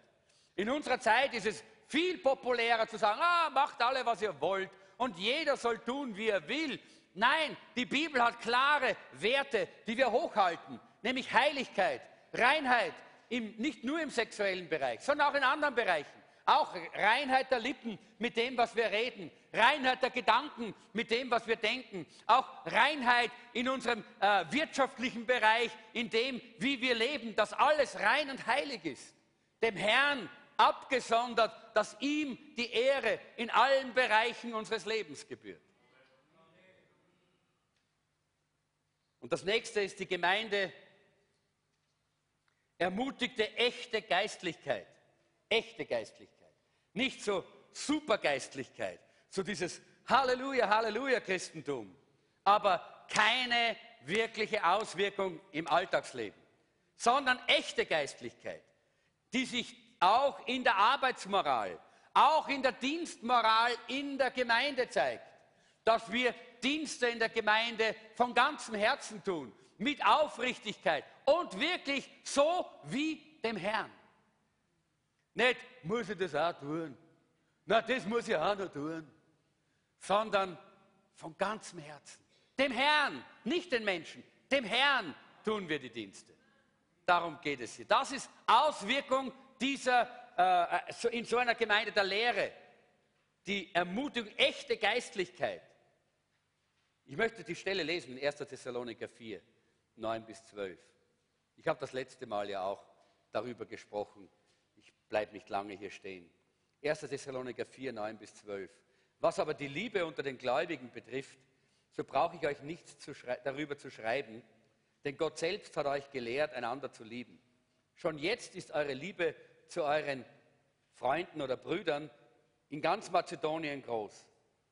In unserer Zeit ist es viel populärer zu sagen, ah, macht alle, was ihr wollt und jeder soll tun, wie er will. Nein, die Bibel hat klare Werte, die wir hochhalten, nämlich Heiligkeit, Reinheit, im, nicht nur im sexuellen Bereich, sondern auch in anderen Bereichen. Auch Reinheit der Lippen mit dem, was wir reden. Reinheit der Gedanken mit dem, was wir denken. Auch Reinheit in unserem äh, wirtschaftlichen Bereich, in dem, wie wir leben, dass alles rein und heilig ist. Dem Herrn abgesondert, dass ihm die Ehre in allen Bereichen unseres Lebens gebührt. Und das nächste ist die Gemeinde ermutigte echte Geistlichkeit. Echte Geistlichkeit. Nicht so Supergeistlichkeit, so dieses Halleluja, Halleluja Christentum, aber keine wirkliche Auswirkung im Alltagsleben, sondern echte Geistlichkeit, die sich auch in der Arbeitsmoral, auch in der Dienstmoral in der Gemeinde zeigt, dass wir Dienste in der Gemeinde von ganzem Herzen tun, mit Aufrichtigkeit und wirklich so wie dem Herrn. Nicht, muss ich das auch tun? Na, das muss ich auch noch tun. Sondern von ganzem Herzen. Dem Herrn, nicht den Menschen, dem Herrn tun wir die Dienste. Darum geht es hier. Das ist Auswirkung dieser, äh, in so einer Gemeinde der Lehre. Die Ermutigung, echte Geistlichkeit. Ich möchte die Stelle lesen in 1. Thessaloniker 4, 9 bis 12. Ich habe das letzte Mal ja auch darüber gesprochen, bleibt nicht lange hier stehen. 1. Thessaloniker 4, 9 bis 12. Was aber die Liebe unter den Gläubigen betrifft, so brauche ich euch nichts zu darüber zu schreiben, denn Gott selbst hat euch gelehrt, einander zu lieben. Schon jetzt ist eure Liebe zu euren Freunden oder Brüdern in ganz Mazedonien groß.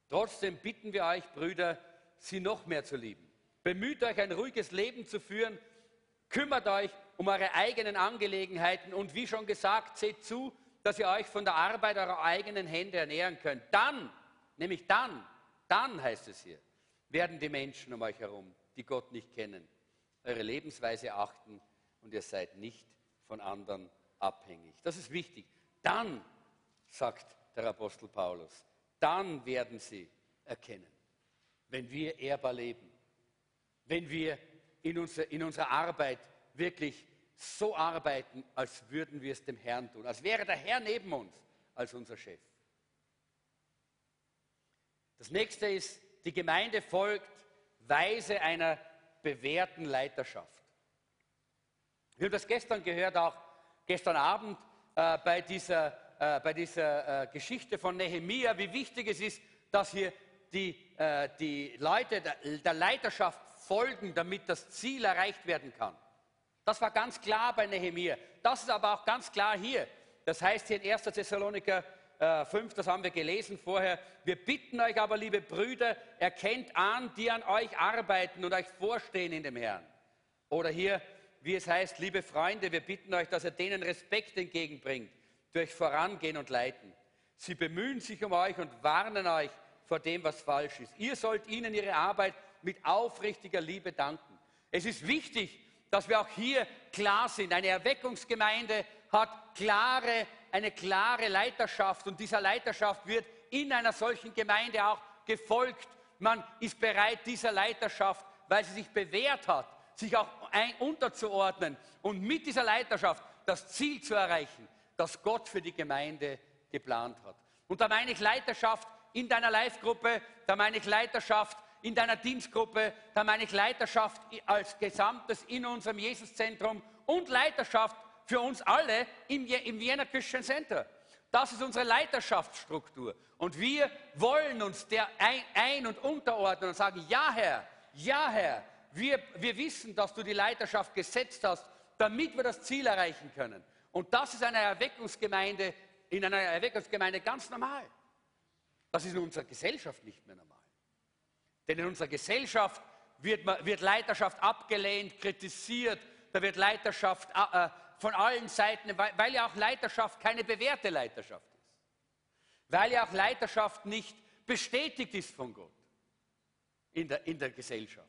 Trotzdem bitten wir euch, Brüder, sie noch mehr zu lieben. Bemüht euch, ein ruhiges Leben zu führen, kümmert euch um eure eigenen Angelegenheiten und wie schon gesagt, seht zu, dass ihr euch von der Arbeit eurer eigenen Hände ernähren könnt. Dann, nämlich dann, dann heißt es hier, werden die Menschen um euch herum, die Gott nicht kennen, eure Lebensweise achten und ihr seid nicht von anderen abhängig. Das ist wichtig. Dann, sagt der Apostel Paulus, dann werden sie erkennen, wenn wir ehrbar leben, wenn wir in, unser, in unserer Arbeit wirklich so arbeiten, als würden wir es dem Herrn tun, als wäre der Herr neben uns als unser Chef. Das nächste ist, die Gemeinde folgt Weise einer bewährten Leiterschaft. Wir haben das gestern gehört, auch gestern Abend äh, bei dieser, äh, bei dieser äh, Geschichte von Nehemia, wie wichtig es ist, dass hier die, äh, die Leute der, der Leiterschaft folgen, damit das Ziel erreicht werden kann. Das war ganz klar bei Nehemiah. Das ist aber auch ganz klar hier. Das heißt hier in 1. Thessaloniker äh, 5, das haben wir gelesen vorher. Wir bitten euch aber, liebe Brüder, erkennt an, die an euch arbeiten und euch vorstehen in dem Herrn. Oder hier, wie es heißt, liebe Freunde, wir bitten euch, dass ihr denen Respekt entgegenbringt durch Vorangehen und Leiten. Sie bemühen sich um euch und warnen euch vor dem, was falsch ist. Ihr sollt ihnen ihre Arbeit mit aufrichtiger Liebe danken. Es ist wichtig, dass wir auch hier klar sind. Eine Erweckungsgemeinde hat klare, eine klare Leiterschaft und dieser Leiterschaft wird in einer solchen Gemeinde auch gefolgt. Man ist bereit, dieser Leiterschaft, weil sie sich bewährt hat, sich auch ein, unterzuordnen und mit dieser Leiterschaft das Ziel zu erreichen, das Gott für die Gemeinde geplant hat. Und da meine ich Leiterschaft in deiner Live-Gruppe, da meine ich Leiterschaft in deiner Dienstgruppe, da meine ich Leiterschaft als Gesamtes in unserem Jesuszentrum und Leiterschaft für uns alle im, im Vienna Christian Center. Das ist unsere Leiterschaftsstruktur. Und wir wollen uns der ein, ein- und unterordnen und sagen, ja Herr, ja Herr, wir, wir wissen, dass du die Leiterschaft gesetzt hast, damit wir das Ziel erreichen können. Und das ist eine Erweckungsgemeinde, in einer Erweckungsgemeinde ganz normal. Das ist in unserer Gesellschaft nicht mehr normal. Denn in unserer Gesellschaft wird, wird Leiterschaft abgelehnt, kritisiert, da wird Leiterschaft äh, von allen Seiten, weil, weil ja auch Leiterschaft keine bewährte Leiterschaft ist. Weil ja auch Leiterschaft nicht bestätigt ist von Gott in der, in der Gesellschaft.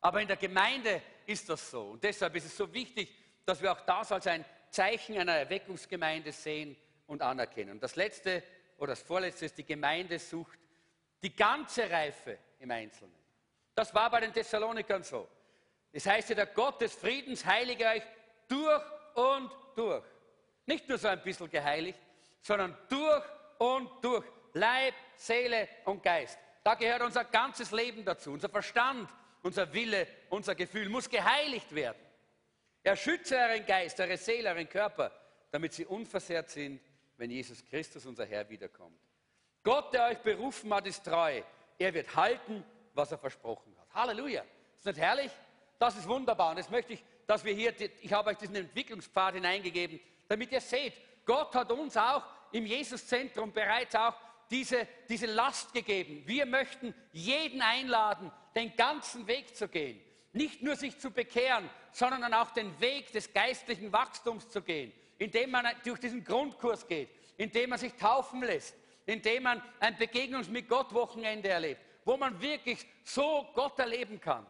Aber in der Gemeinde ist das so. Und deshalb ist es so wichtig, dass wir auch das als ein Zeichen einer Erweckungsgemeinde sehen und anerkennen. Und das letzte oder das vorletzte ist, die Gemeinde sucht die ganze Reife im Einzelnen. Das war bei den Thessalonikern so. Das heißt ja, der Gott des Friedens heilige euch durch und durch. Nicht nur so ein bisschen geheiligt, sondern durch und durch. Leib, Seele und Geist. Da gehört unser ganzes Leben dazu. Unser Verstand, unser Wille, unser Gefühl muss geheiligt werden. Er schütze euren Geist, eure Seele, euren Körper, damit sie unversehrt sind, wenn Jesus Christus, unser Herr, wiederkommt. Gott, der euch berufen hat, ist treu. Er wird halten, was er versprochen hat. Halleluja. Ist nicht herrlich? Das ist wunderbar. Und jetzt möchte ich, dass wir hier, ich habe euch diesen Entwicklungspfad hineingegeben, damit ihr seht, Gott hat uns auch im Jesuszentrum bereits auch diese, diese Last gegeben. Wir möchten jeden einladen, den ganzen Weg zu gehen. Nicht nur sich zu bekehren, sondern dann auch den Weg des geistlichen Wachstums zu gehen, indem man durch diesen Grundkurs geht, indem man sich taufen lässt, indem man ein Begegnungs mit Gott Wochenende erlebt, wo man wirklich so Gott erleben kann,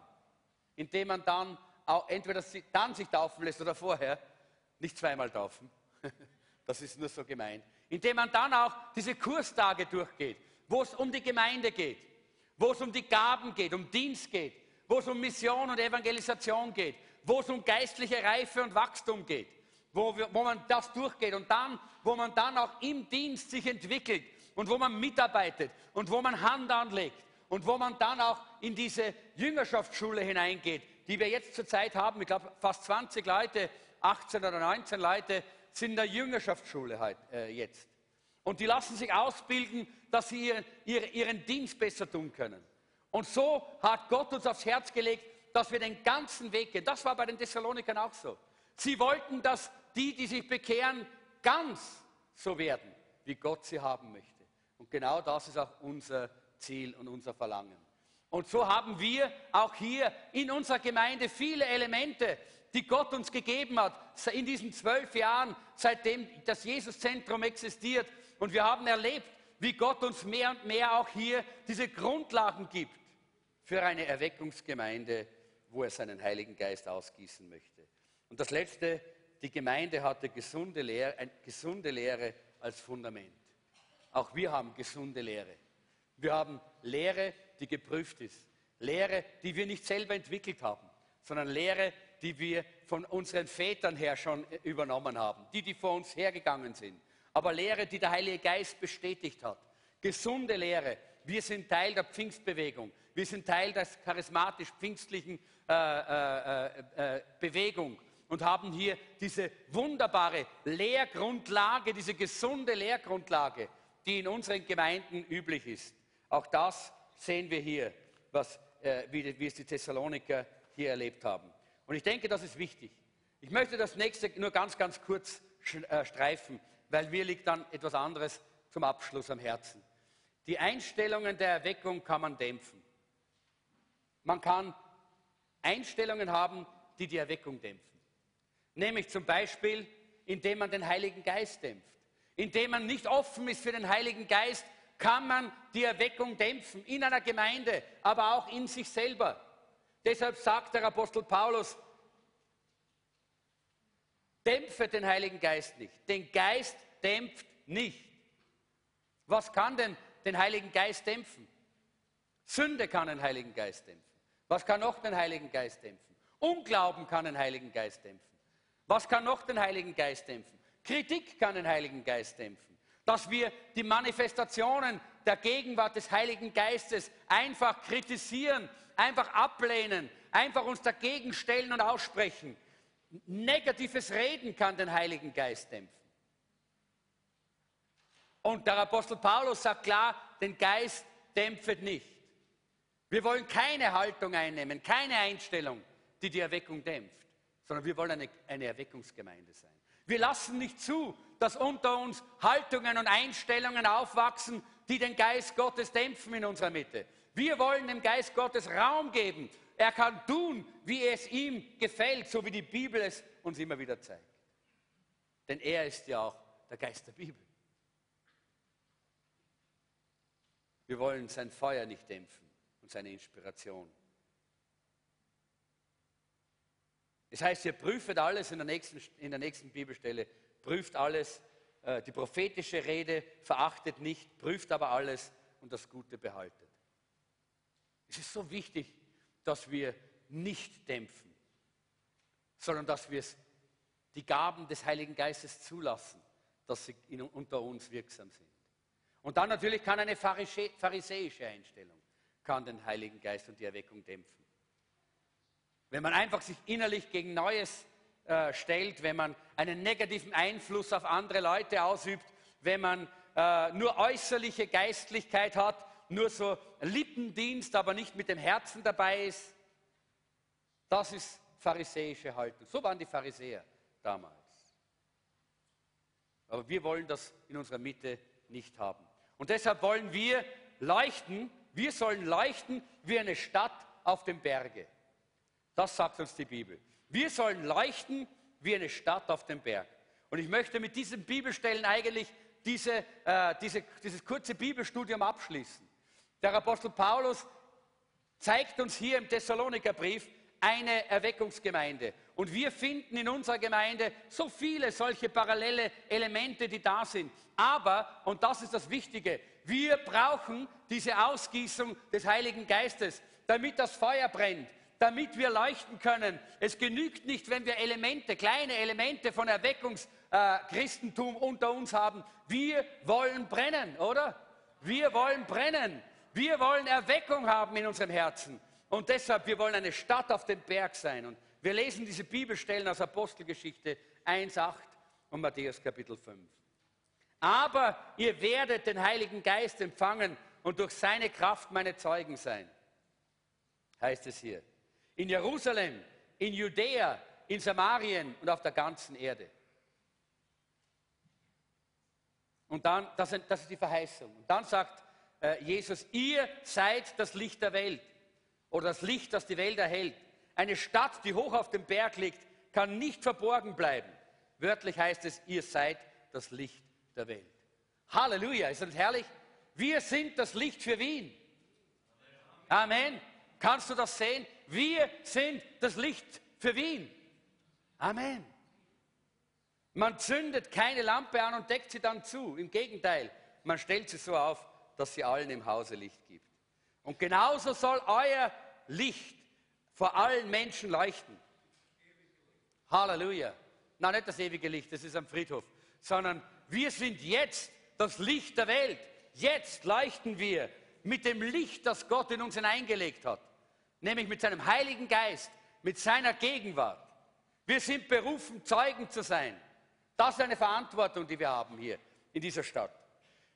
indem man dann auch entweder dann sich taufen lässt oder vorher, nicht zweimal taufen, das ist nur so gemeint, indem man dann auch diese Kurstage durchgeht, wo es um die Gemeinde geht, wo es um die Gaben geht, um Dienst geht, wo es um Mission und Evangelisation geht, wo es um geistliche Reife und Wachstum geht, wo, wir, wo man das durchgeht und dann, wo man dann auch im Dienst sich entwickelt und wo man mitarbeitet und wo man Hand anlegt und wo man dann auch in diese Jüngerschaftsschule hineingeht, die wir jetzt zurzeit haben. Ich glaube, fast 20 Leute, 18 oder 19 Leute sind in der Jüngerschaftsschule äh, jetzt. Und die lassen sich ausbilden, dass sie ihren Dienst besser tun können. Und so hat Gott uns aufs Herz gelegt, dass wir den ganzen Weg gehen. Das war bei den Thessalonikern auch so. Sie wollten, dass die, die sich bekehren, ganz so werden, wie Gott sie haben möchte. Genau das ist auch unser Ziel und unser Verlangen. Und so haben wir auch hier in unserer Gemeinde viele Elemente, die Gott uns gegeben hat in diesen zwölf Jahren, seitdem das Jesuszentrum existiert. Und wir haben erlebt, wie Gott uns mehr und mehr auch hier diese Grundlagen gibt für eine Erweckungsgemeinde, wo er seinen Heiligen Geist ausgießen möchte. Und das Letzte, die Gemeinde hatte gesunde Lehre, eine gesunde Lehre als Fundament. Auch wir haben gesunde Lehre. Wir haben Lehre, die geprüft ist. Lehre, die wir nicht selber entwickelt haben, sondern Lehre, die wir von unseren Vätern her schon übernommen haben, die, die vor uns hergegangen sind. Aber Lehre, die der Heilige Geist bestätigt hat. Gesunde Lehre. Wir sind Teil der Pfingstbewegung. Wir sind Teil der charismatisch-pfingstlichen äh, äh, äh, äh, Bewegung und haben hier diese wunderbare Lehrgrundlage, diese gesunde Lehrgrundlage, die in unseren Gemeinden üblich ist. Auch das sehen wir hier, was, äh, wie, wie es die Thessaloniker hier erlebt haben. Und ich denke, das ist wichtig. Ich möchte das nächste nur ganz, ganz kurz äh, streifen, weil mir liegt dann etwas anderes zum Abschluss am Herzen. Die Einstellungen der Erweckung kann man dämpfen. Man kann Einstellungen haben, die die Erweckung dämpfen. Nämlich zum Beispiel, indem man den Heiligen Geist dämpft. Indem man nicht offen ist für den Heiligen Geist, kann man die Erweckung dämpfen. In einer Gemeinde, aber auch in sich selber. Deshalb sagt der Apostel Paulus, dämpfe den Heiligen Geist nicht. Den Geist dämpft nicht. Was kann denn den Heiligen Geist dämpfen? Sünde kann den Heiligen Geist dämpfen. Was kann noch den Heiligen Geist dämpfen? Unglauben kann den Heiligen Geist dämpfen. Was kann noch den Heiligen Geist dämpfen? Kritik kann den Heiligen Geist dämpfen. Dass wir die Manifestationen der Gegenwart des Heiligen Geistes einfach kritisieren, einfach ablehnen, einfach uns dagegen stellen und aussprechen. Negatives Reden kann den Heiligen Geist dämpfen. Und der Apostel Paulus sagt klar, den Geist dämpft nicht. Wir wollen keine Haltung einnehmen, keine Einstellung, die die Erweckung dämpft, sondern wir wollen eine, eine Erweckungsgemeinde sein. Wir lassen nicht zu, dass unter uns Haltungen und Einstellungen aufwachsen, die den Geist Gottes dämpfen in unserer Mitte. Wir wollen dem Geist Gottes Raum geben. Er kann tun, wie es ihm gefällt, so wie die Bibel es uns immer wieder zeigt. Denn er ist ja auch der Geist der Bibel. Wir wollen sein Feuer nicht dämpfen und seine Inspiration. Das heißt, ihr prüft alles in der nächsten, in der nächsten Bibelstelle, prüft alles, äh, die prophetische Rede, verachtet nicht, prüft aber alles und das Gute behaltet. Es ist so wichtig, dass wir nicht dämpfen, sondern dass wir die Gaben des Heiligen Geistes zulassen, dass sie in, unter uns wirksam sind. Und dann natürlich kann eine pharisäische Einstellung kann den Heiligen Geist und die Erweckung dämpfen. Wenn man einfach sich innerlich gegen Neues äh, stellt, wenn man einen negativen Einfluss auf andere Leute ausübt, wenn man äh, nur äußerliche Geistlichkeit hat, nur so Lippendienst, aber nicht mit dem Herzen dabei ist, das ist pharisäische Haltung. So waren die Pharisäer damals. Aber wir wollen das in unserer Mitte nicht haben. Und deshalb wollen wir leuchten, wir sollen leuchten wie eine Stadt auf dem Berge. Das sagt uns die Bibel. Wir sollen leuchten wie eine Stadt auf dem Berg. Und ich möchte mit diesen Bibelstellen eigentlich diese, äh, diese, dieses kurze Bibelstudium abschließen. Der Apostel Paulus zeigt uns hier im Thessalonikerbrief eine Erweckungsgemeinde. Und wir finden in unserer Gemeinde so viele solche parallele Elemente, die da sind. Aber, und das ist das Wichtige, wir brauchen diese Ausgießung des Heiligen Geistes, damit das Feuer brennt, damit wir leuchten können. Es genügt nicht, wenn wir Elemente, kleine Elemente von Erweckungschristentum äh, unter uns haben. Wir wollen brennen, oder? Wir wollen brennen. Wir wollen Erweckung haben in unserem Herzen. Und deshalb, wir wollen eine Stadt auf dem Berg sein. Und wir lesen diese Bibelstellen aus Apostelgeschichte 1, 8 und Matthäus Kapitel 5. Aber ihr werdet den Heiligen Geist empfangen und durch seine Kraft meine Zeugen sein. Heißt es hier. In Jerusalem, in Judäa, in Samarien und auf der ganzen Erde. Und dann, das ist die Verheißung. Und dann sagt äh, Jesus, ihr seid das Licht der Welt oder das Licht, das die Welt erhält. Eine Stadt, die hoch auf dem Berg liegt, kann nicht verborgen bleiben. Wörtlich heißt es, ihr seid das Licht der Welt. Halleluja, ist das herrlich? Wir sind das Licht für Wien. Amen. Kannst du das sehen? Wir sind das Licht für Wien. Amen. Man zündet keine Lampe an und deckt sie dann zu. Im Gegenteil, man stellt sie so auf, dass sie allen im Hause Licht gibt. Und genauso soll euer Licht vor allen Menschen leuchten. Halleluja. Na, nicht das ewige Licht, das ist am Friedhof, sondern wir sind jetzt das Licht der Welt. Jetzt leuchten wir mit dem Licht, das Gott in uns hineingelegt hat, nämlich mit seinem Heiligen Geist, mit seiner Gegenwart. Wir sind berufen, Zeugen zu sein. Das ist eine Verantwortung, die wir haben hier in dieser Stadt.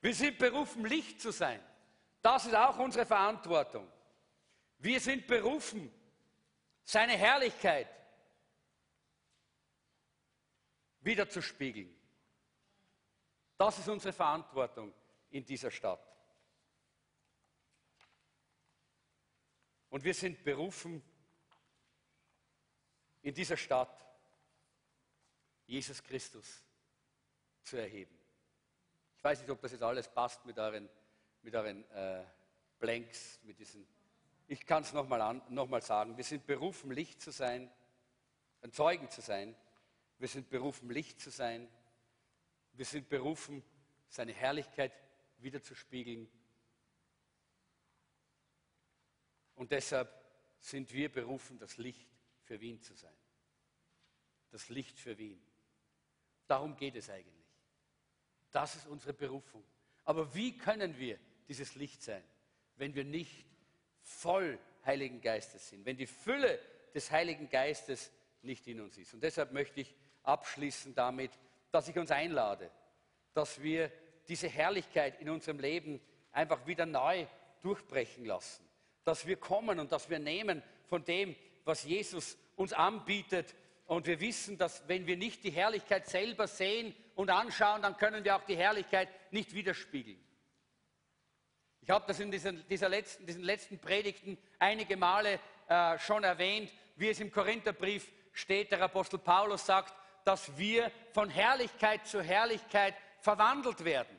Wir sind berufen, Licht zu sein. Das ist auch unsere Verantwortung. Wir sind berufen, seine Herrlichkeit wiederzuspiegeln. Das ist unsere Verantwortung in dieser Stadt. Und wir sind berufen, in dieser Stadt Jesus Christus zu erheben. Ich weiß nicht, ob das jetzt alles passt mit euren, mit euren äh, Blanks, mit diesen. Ich kann es nochmal noch sagen. Wir sind berufen, Licht zu sein, ein Zeugen zu sein. Wir sind berufen, Licht zu sein. Wir sind berufen, seine Herrlichkeit wiederzuspiegeln. Und deshalb sind wir berufen, das Licht für Wien zu sein. Das Licht für Wien. Darum geht es eigentlich. Das ist unsere Berufung. Aber wie können wir dieses Licht sein, wenn wir nicht voll Heiligen Geistes sind, wenn die Fülle des Heiligen Geistes nicht in uns ist. Und deshalb möchte ich abschließen damit, dass ich uns einlade, dass wir diese Herrlichkeit in unserem Leben einfach wieder neu durchbrechen lassen. Dass wir kommen und dass wir nehmen von dem, was Jesus uns anbietet. Und wir wissen, dass wenn wir nicht die Herrlichkeit selber sehen und anschauen, dann können wir auch die Herrlichkeit nicht widerspiegeln. Ich habe das in diesen, dieser letzten, diesen letzten Predigten einige Male äh, schon erwähnt, wie es im Korintherbrief steht, der Apostel Paulus sagt, dass wir von Herrlichkeit zu Herrlichkeit verwandelt werden.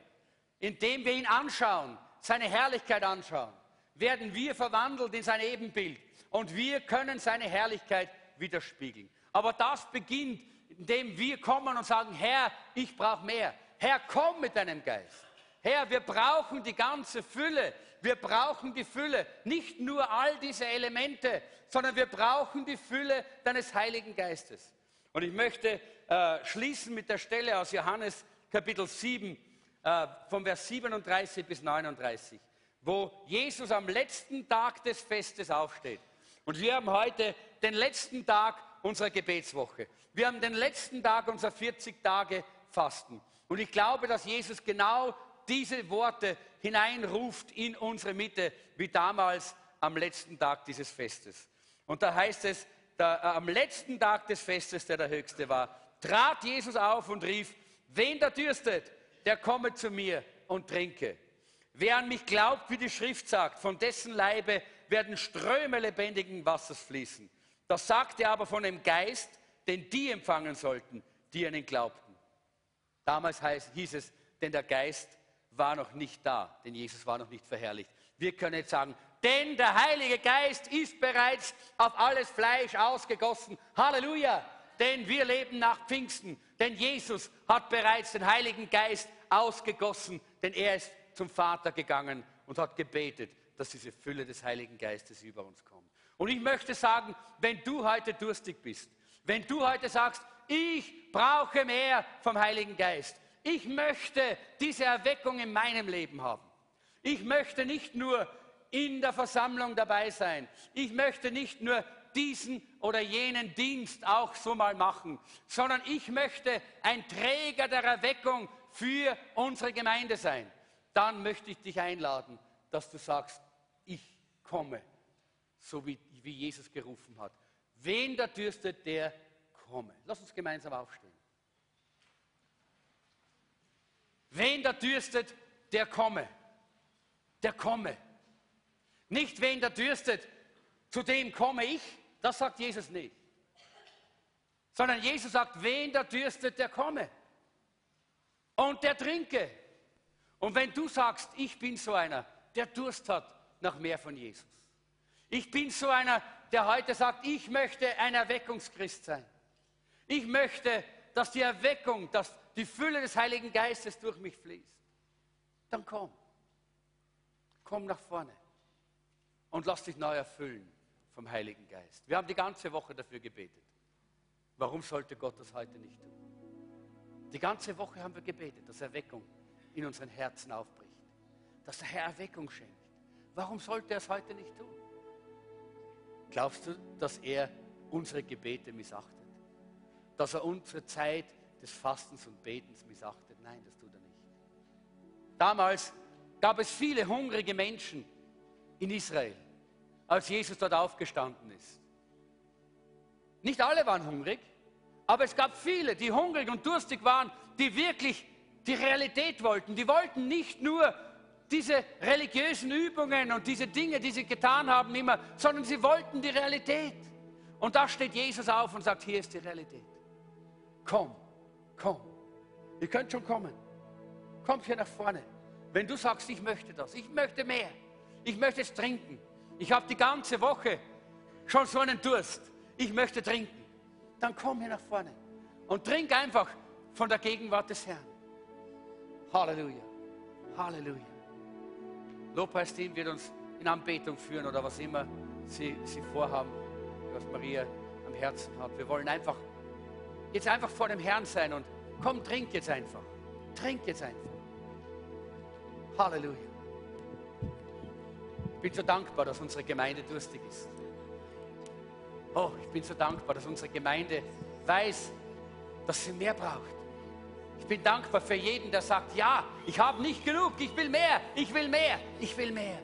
Indem wir ihn anschauen, seine Herrlichkeit anschauen, werden wir verwandelt in sein Ebenbild und wir können seine Herrlichkeit widerspiegeln. Aber das beginnt, indem wir kommen und sagen, Herr, ich brauche mehr. Herr, komm mit deinem Geist. Herr, wir brauchen die ganze Fülle. Wir brauchen die Fülle. Nicht nur all diese Elemente, sondern wir brauchen die Fülle deines Heiligen Geistes. Und ich möchte äh, schließen mit der Stelle aus Johannes Kapitel 7, äh, vom Vers 37 bis 39, wo Jesus am letzten Tag des Festes aufsteht. Und wir haben heute den letzten Tag unserer Gebetswoche. Wir haben den letzten Tag unserer 40 Tage Fasten. Und ich glaube, dass Jesus genau diese Worte hineinruft in unsere Mitte, wie damals am letzten Tag dieses Festes. Und da heißt es, da, äh, am letzten Tag des Festes, der der höchste war, trat Jesus auf und rief, wen da dürstet, der komme zu mir und trinke. Wer an mich glaubt, wie die Schrift sagt, von dessen Leibe werden Ströme lebendigen Wassers fließen. Das sagt er aber von dem Geist, den die empfangen sollten, die an ihn glaubten. Damals hieß es, denn der Geist war noch nicht da, denn Jesus war noch nicht verherrlicht. Wir können jetzt sagen, denn der Heilige Geist ist bereits auf alles Fleisch ausgegossen. Halleluja! Denn wir leben nach Pfingsten. Denn Jesus hat bereits den Heiligen Geist ausgegossen, denn er ist zum Vater gegangen und hat gebetet, dass diese Fülle des Heiligen Geistes über uns kommt. Und ich möchte sagen, wenn du heute durstig bist, wenn du heute sagst, ich brauche mehr vom Heiligen Geist, ich möchte diese Erweckung in meinem Leben haben. Ich möchte nicht nur in der Versammlung dabei sein. Ich möchte nicht nur diesen oder jenen Dienst auch so mal machen, sondern ich möchte ein Träger der Erweckung für unsere Gemeinde sein. Dann möchte ich dich einladen, dass du sagst, ich komme, so wie, wie Jesus gerufen hat. Wen da dürstet, der komme. Lass uns gemeinsam aufstehen. Wen da dürstet, der komme. Der komme. Nicht wen da dürstet, zu dem komme ich. Das sagt Jesus nicht. Sondern Jesus sagt, wen da dürstet, der komme. Und der trinke. Und wenn du sagst, ich bin so einer, der Durst hat nach mehr von Jesus. Ich bin so einer, der heute sagt, ich möchte ein Erweckungschrist sein. Ich möchte, dass die Erweckung, dass die Fülle des Heiligen Geistes durch mich fließt. Dann komm. Komm nach vorne und lass dich neu erfüllen vom Heiligen Geist. Wir haben die ganze Woche dafür gebetet. Warum sollte Gott das heute nicht tun? Die ganze Woche haben wir gebetet, dass Erweckung in unseren Herzen aufbricht. Dass der Herr Erweckung schenkt. Warum sollte er es heute nicht tun? Glaubst du, dass er unsere Gebete missachtet? Dass er unsere Zeit des Fastens und Betens missachtet? Nein, das tut er nicht. Damals gab es viele hungrige Menschen in Israel, als Jesus dort aufgestanden ist. Nicht alle waren hungrig, aber es gab viele, die hungrig und durstig waren, die wirklich die Realität wollten. Die wollten nicht nur diese religiösen Übungen und diese Dinge, die sie getan haben, immer, sondern sie wollten die Realität. Und da steht Jesus auf und sagt, hier ist die Realität. Komm, komm. Ihr könnt schon kommen. Kommt hier nach vorne. Wenn du sagst, ich möchte das, ich möchte mehr, ich möchte es trinken. Ich habe die ganze Woche schon so einen Durst. Ich möchte trinken. Dann komm hier nach vorne und trink einfach von der Gegenwart des Herrn. Halleluja. Halleluja. Lobpreisteam wird uns in Anbetung führen oder was immer sie, sie vorhaben, was Maria am Herzen hat. Wir wollen einfach jetzt einfach vor dem Herrn sein und komm, trink jetzt einfach. Trink jetzt einfach. Halleluja. Ich bin so dankbar, dass unsere Gemeinde durstig ist. Oh, ich bin so dankbar, dass unsere Gemeinde weiß, dass sie mehr braucht. Ich bin dankbar für jeden, der sagt, ja, ich habe nicht genug, ich will mehr, ich will mehr, ich will mehr.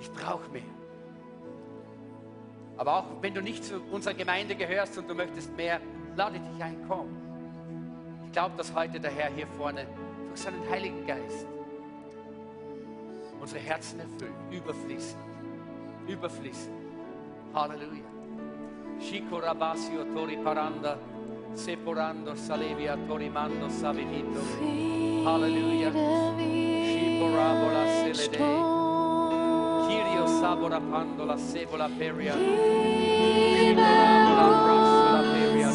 Ich brauche mehr. Aber auch wenn du nicht zu unserer Gemeinde gehörst und du möchtest mehr, lade dich ein, komm. Ich glaube, dass heute der Herr hier vorne durch seinen Heiligen Geist unsere Herzen erfüllt, überfließend, überfließend. Halleluja. Shikorabasio tori paranda, seporando salevia tori mando savedito. Halleluja. Shiporabola selede. Kyrio sabora pandola sebola peria. Shiporabola brasola peria.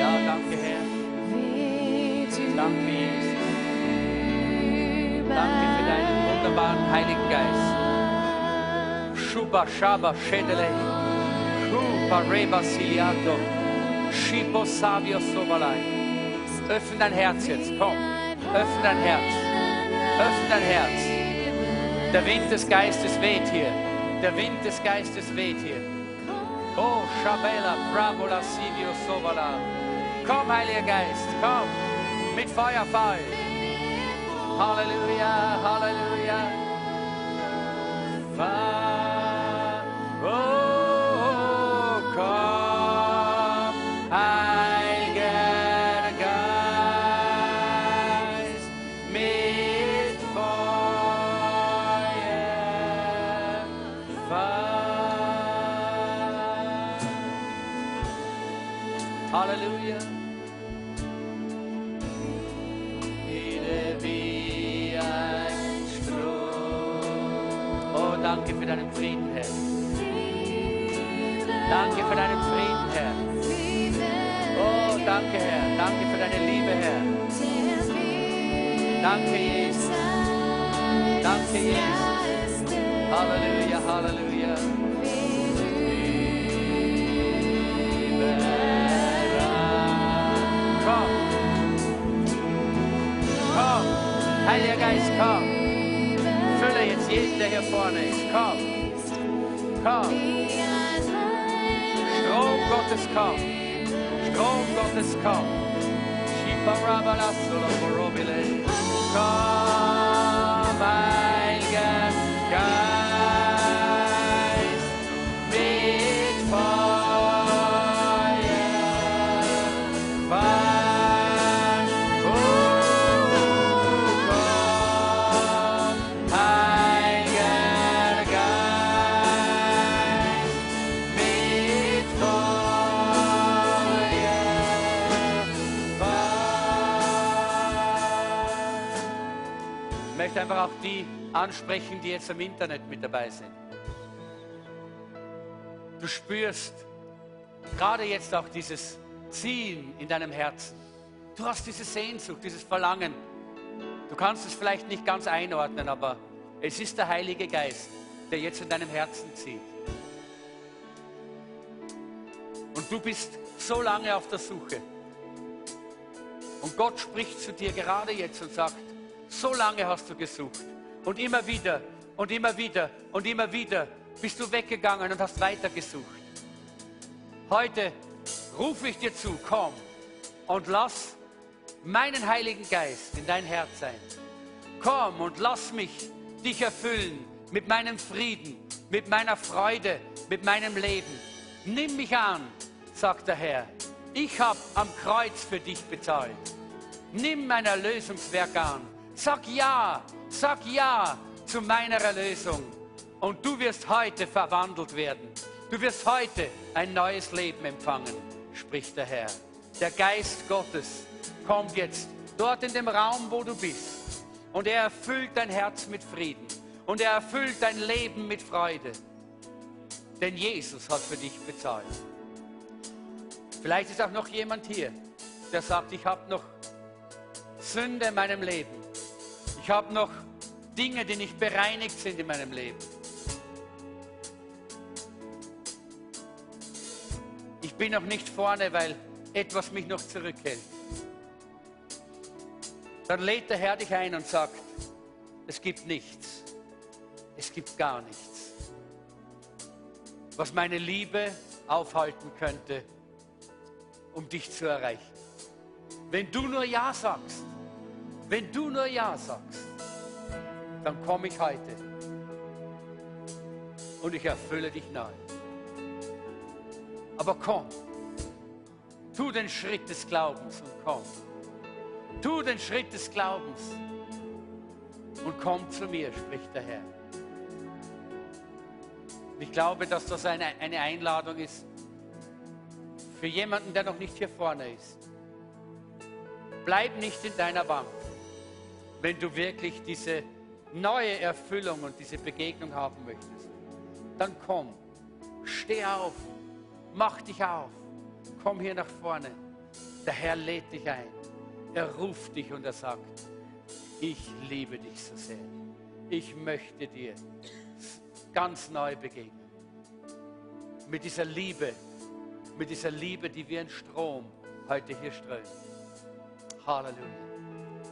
Ja, danke Herr. Danke Jesus. Danke für deinen wunderbaren Heiligen Geist. Shuba Shaba Shedele. Shuba Reba Siliato. Shibo Savio Sobalai. Öffne dein Herz jetzt, komm. Öffne dein Herz. Öffne dein Herz. Der Wind des Geistes weht hier. Der Wind des Geistes weht hier. Oh, Shabela, Bravola, Sivio, Sovala. Komm, Heiliger Geist, komm. Mit Feuerfall. Halleluja, Halleluja. Deinen Frieden, Herr. Danke für deinen Frieden, Herr. Oh, danke, Herr. Danke für deine Liebe, Herr. Danke, Jesus. Danke, Jesus. Halleluja, Halleluja. Komm. Komm. Heiliger Geist, komm. Fülle jetzt jeden, der hier vorne ist. Komm. Komm. Strom Gottes, komm. Strom Gottes, komm. Shiparabalasulomorobile. Komm, möchte einfach auch die ansprechen, die jetzt am Internet mit dabei sind. Du spürst gerade jetzt auch dieses Ziehen in deinem Herzen. Du hast diese Sehnsucht, dieses Verlangen. Du kannst es vielleicht nicht ganz einordnen, aber es ist der Heilige Geist, der jetzt in deinem Herzen zieht. Und du bist so lange auf der Suche. Und Gott spricht zu dir gerade jetzt und sagt, so lange hast du gesucht. Und immer wieder und immer wieder und immer wieder bist du weggegangen und hast weitergesucht. Heute rufe ich dir zu, komm und lass meinen Heiligen Geist in dein Herz sein. Komm und lass mich dich erfüllen mit meinem Frieden, mit meiner Freude, mit meinem Leben. Nimm mich an, sagt der Herr. Ich habe am Kreuz für dich bezahlt. Nimm mein Erlösungswerk an. Sag ja, sag ja zu meiner Erlösung. Und du wirst heute verwandelt werden. Du wirst heute ein neues Leben empfangen, spricht der Herr. Der Geist Gottes kommt jetzt dort in dem Raum, wo du bist. Und er erfüllt dein Herz mit Frieden. Und er erfüllt dein Leben mit Freude. Denn Jesus hat für dich bezahlt. Vielleicht ist auch noch jemand hier, der sagt, ich habe noch Sünde in meinem Leben. Ich habe noch Dinge, die nicht bereinigt sind in meinem Leben. Ich bin noch nicht vorne, weil etwas mich noch zurückhält. Dann lädt der Herr dich ein und sagt, es gibt nichts, es gibt gar nichts, was meine Liebe aufhalten könnte, um dich zu erreichen. Wenn du nur Ja sagst, wenn du nur Ja sagst, dann komme ich heute und ich erfülle dich neu. Aber komm, tu den Schritt des Glaubens und komm. Tu den Schritt des Glaubens und komm zu mir, spricht der Herr. Ich glaube, dass das eine, eine Einladung ist für jemanden, der noch nicht hier vorne ist. Bleib nicht in deiner Bank, wenn du wirklich diese neue Erfüllung und diese Begegnung haben möchtest. Dann komm, steh auf, mach dich auf, komm hier nach vorne. Der Herr lädt dich ein. Er ruft dich und er sagt, ich liebe dich so sehr. Ich möchte dir ganz neu begegnen. Mit dieser Liebe, mit dieser Liebe, die wie ein Strom heute hier strömt. Halleluja.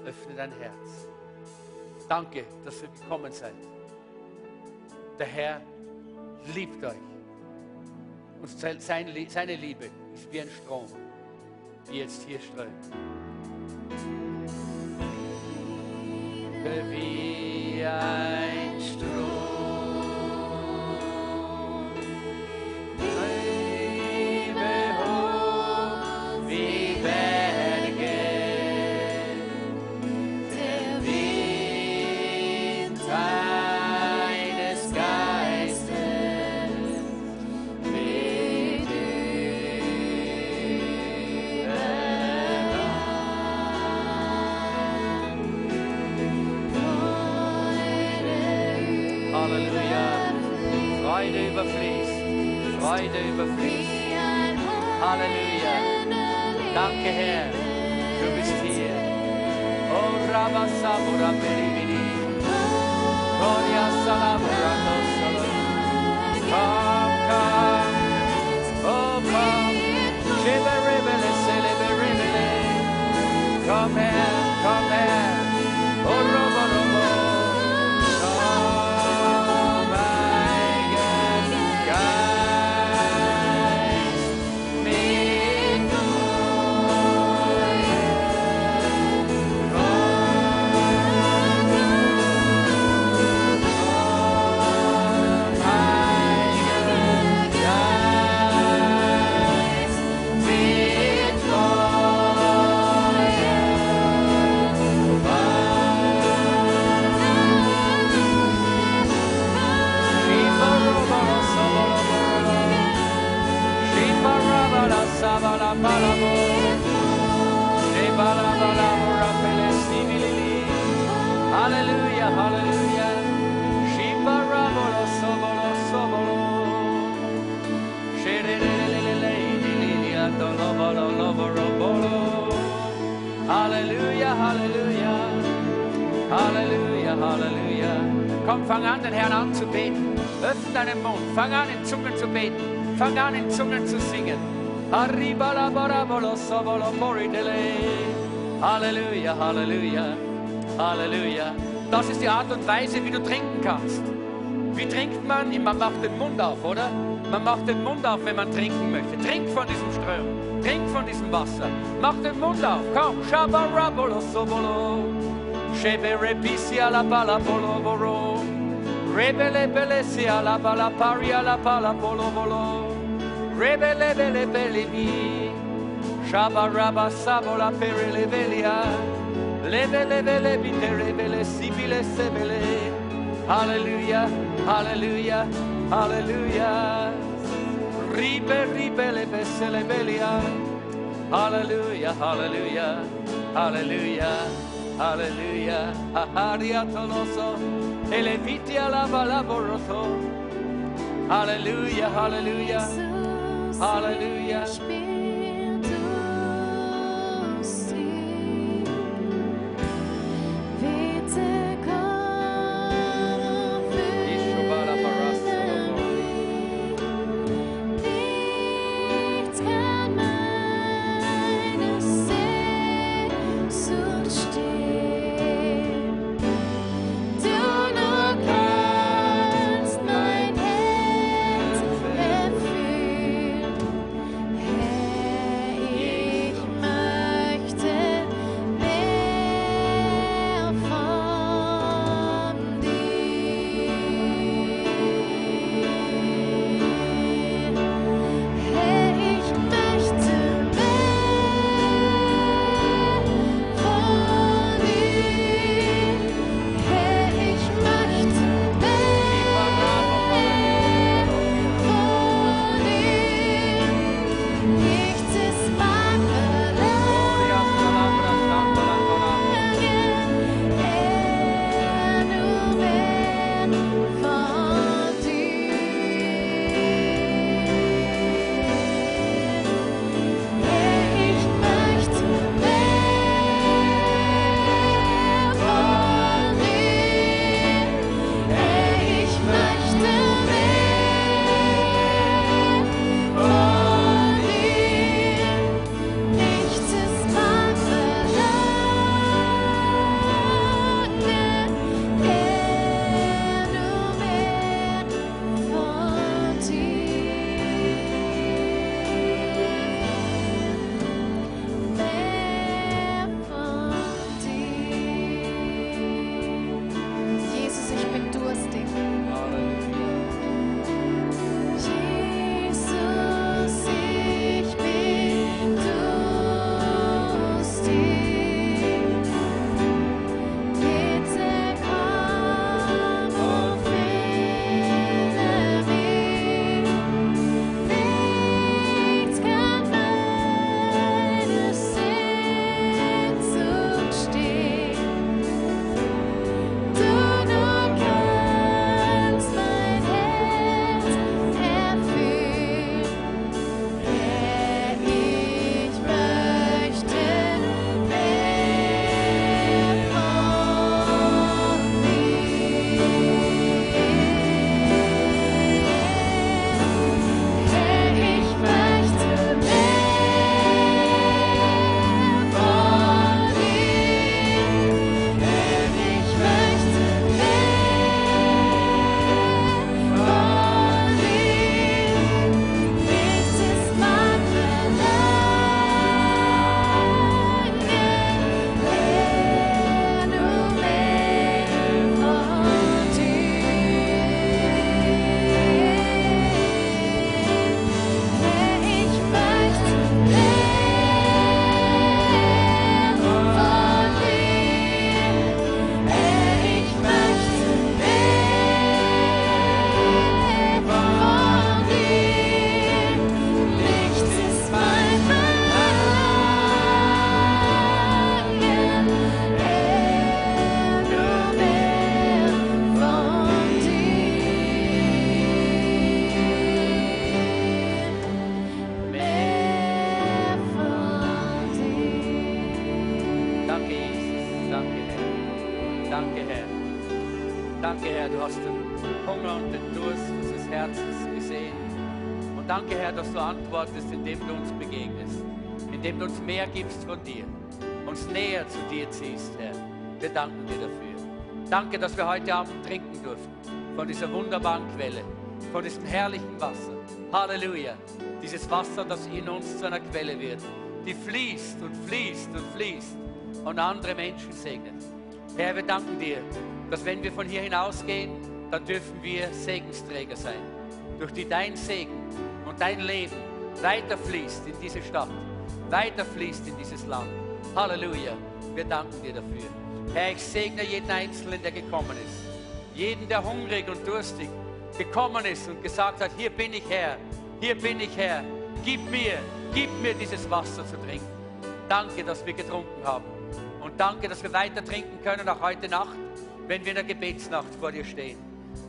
Öffne dein Herz. Danke, dass ihr gekommen seid. Der Herr liebt euch. Und seine Liebe ist wie ein Strom, wie jetzt hier strömt. wie ein Strom. Halleluja. Danke, Herr. Du bist hier. Oh, Rabba Sabura Beribidi. Gloria Salabra Nosolo. An, in Zungen zu singen. Halleluja, Halleluja, Halleluja. Das ist die Art und Weise, wie du trinken kannst. Wie trinkt man? Man macht den Mund auf, oder? Man macht den Mund auf, wenn man trinken möchte. Trink von diesem Ström. Trink von diesem Wasser. Mach den Mund auf. Komm. Shabarabolo sobolo. Sheberepisi ala balabolo Rebele bele si ala bala pari ala bala rebelebele belibi, shaba raba sabola perelebelia, lebelebele biterebele sibile sebele. Hallelujah, hallelujah, hallelujah. Ribe ribele beselebelia, hallelujah, hallelujah, hallelujah. Hallelujah, aharia toloso, elevitia la balaboroso. Hallelujah, hallelujah hallelujah. Mehr gibst von dir, uns näher zu dir ziehst, Herr. Wir danken dir dafür. Danke, dass wir heute Abend trinken durften von dieser wunderbaren Quelle, von diesem herrlichen Wasser. Halleluja. Dieses Wasser, das in uns zu einer Quelle wird, die fließt und fließt und fließt und andere Menschen segnet. Herr, wir danken dir, dass wenn wir von hier hinausgehen, dann dürfen wir Segensträger sein, durch die dein Segen und dein Leben weiterfließt in diese Stadt, weiterfließt in dieses Land. Halleluja. Wir danken dir dafür. Herr, ich segne jeden Einzelnen, der gekommen ist. Jeden, der hungrig und durstig gekommen ist und gesagt hat, hier bin ich Herr, hier bin ich Herr, gib mir, gib mir dieses Wasser zu trinken. Danke, dass wir getrunken haben. Und danke, dass wir weiter trinken können, auch heute Nacht, wenn wir in der Gebetsnacht vor dir stehen.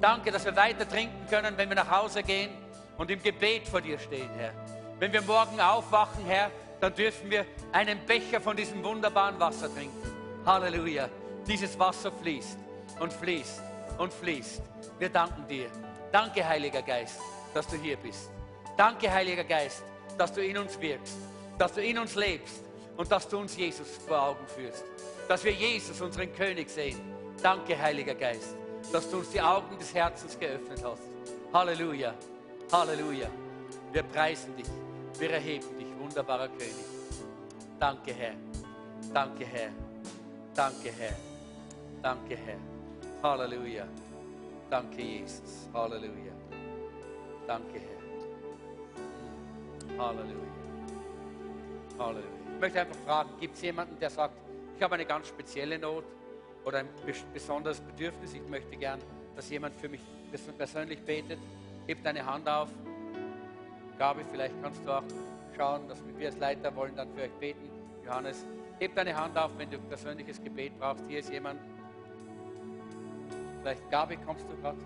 Danke, dass wir weiter trinken können, wenn wir nach Hause gehen und im Gebet vor dir stehen, Herr. Wenn wir morgen aufwachen, Herr, dann dürfen wir einen Becher von diesem wunderbaren Wasser trinken. Halleluja. Dieses Wasser fließt und fließt und fließt. Wir danken dir. Danke, Heiliger Geist, dass du hier bist. Danke, Heiliger Geist, dass du in uns wirkst, dass du in uns lebst und dass du uns Jesus vor Augen führst. Dass wir Jesus, unseren König, sehen. Danke, Heiliger Geist, dass du uns die Augen des Herzens geöffnet hast. Halleluja, Halleluja. Wir preisen dich, wir erheben dich, wunderbarer König. Danke, Herr. Danke, Herr. Danke, Herr. Danke, Herr. Halleluja. Danke, Jesus. Halleluja. Danke, Herr. Halleluja. Halleluja. Ich möchte einfach fragen, gibt es jemanden, der sagt, ich habe eine ganz spezielle Not oder ein besonderes Bedürfnis, ich möchte gern, dass jemand für mich persönlich betet? Heb deine Hand auf. Gabi, vielleicht kannst du auch schauen, dass wir als Leiter wollen dann für euch beten. Johannes, heb deine Hand auf, wenn du persönliches Gebet brauchst. Hier ist jemand. Vielleicht Gabi, kommst du gerade?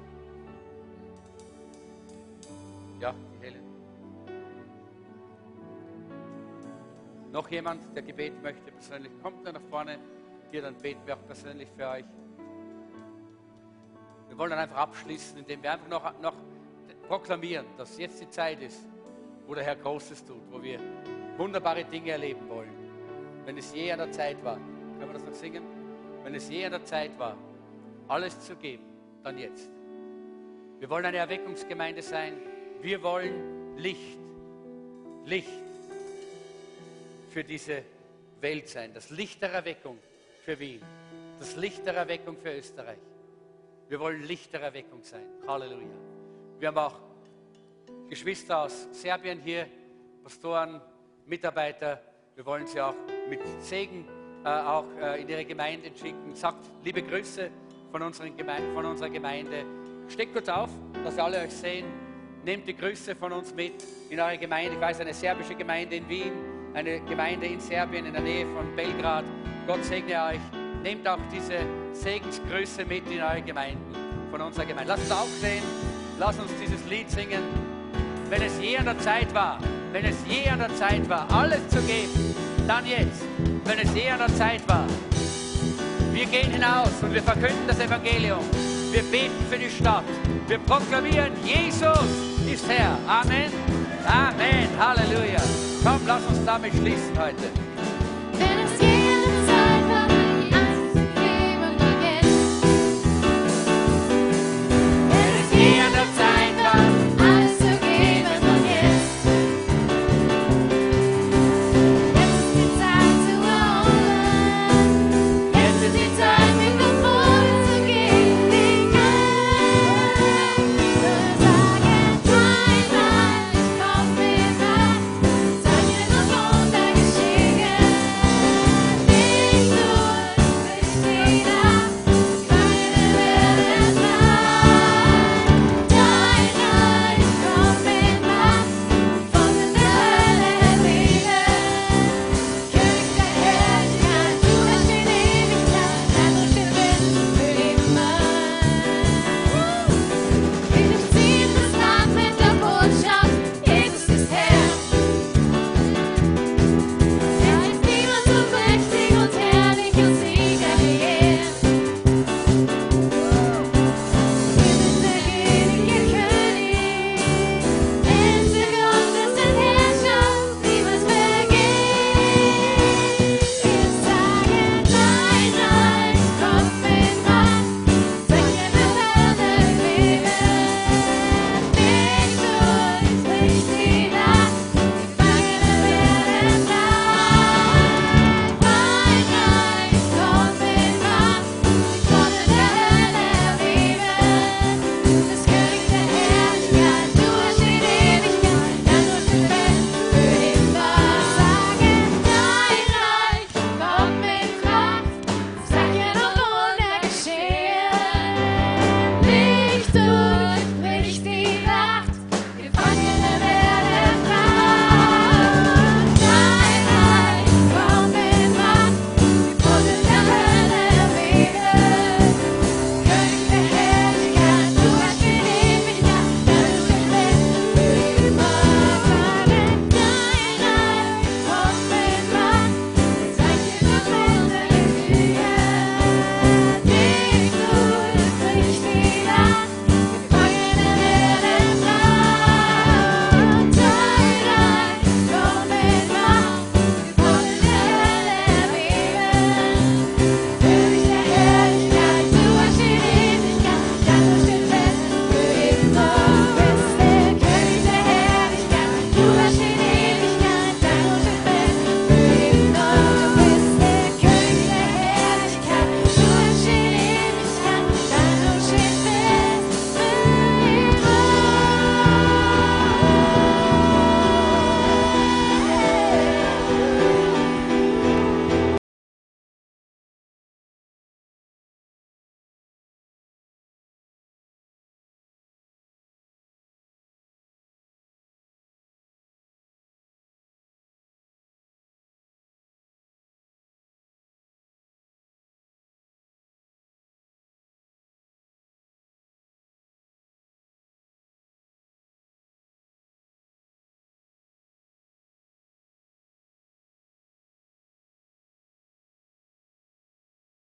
Ja, die Helen. Noch jemand, der Gebet möchte persönlich, kommt dann nach vorne. Hier, dann beten wir auch persönlich für euch. Wir wollen dann einfach abschließen, indem wir einfach noch, noch proklamieren, dass jetzt die Zeit ist, wo der Herr Großes tut, wo wir wunderbare Dinge erleben wollen. Wenn es je an der Zeit war, können wir das noch singen? Wenn es je an der Zeit war, alles zu geben, dann jetzt. Wir wollen eine Erweckungsgemeinde sein. Wir wollen Licht, Licht für diese Welt sein. Das Licht der Erweckung für Wien. Das Licht der Erweckung für Österreich. Wir wollen Licht der Erweckung sein. Halleluja. Wir haben auch Geschwister aus Serbien hier, Pastoren, Mitarbeiter. Wir wollen sie auch mit Segen äh, auch äh, in ihre Gemeinde schicken. Sagt liebe Grüße von, unseren Gemeinde, von unserer Gemeinde. Steckt kurz auf, dass wir alle euch sehen. Nehmt die Grüße von uns mit in eure Gemeinde. Ich weiß, eine serbische Gemeinde in Wien, eine Gemeinde in Serbien in der Nähe von Belgrad. Gott segne euch. Nehmt auch diese Segensgrüße mit in eure Gemeinden von unserer Gemeinde. Lasst uns aufstehen, lasst uns dieses Lied singen. Wenn es je an der Zeit war, wenn es je an der Zeit war, alles zu geben, dann jetzt. Wenn es je an der Zeit war, wir gehen hinaus und wir verkünden das Evangelium. Wir beten für die Stadt. Wir proklamieren, Jesus ist Herr. Amen. Amen. Halleluja. Komm, lass uns damit schließen heute. Wenn es geht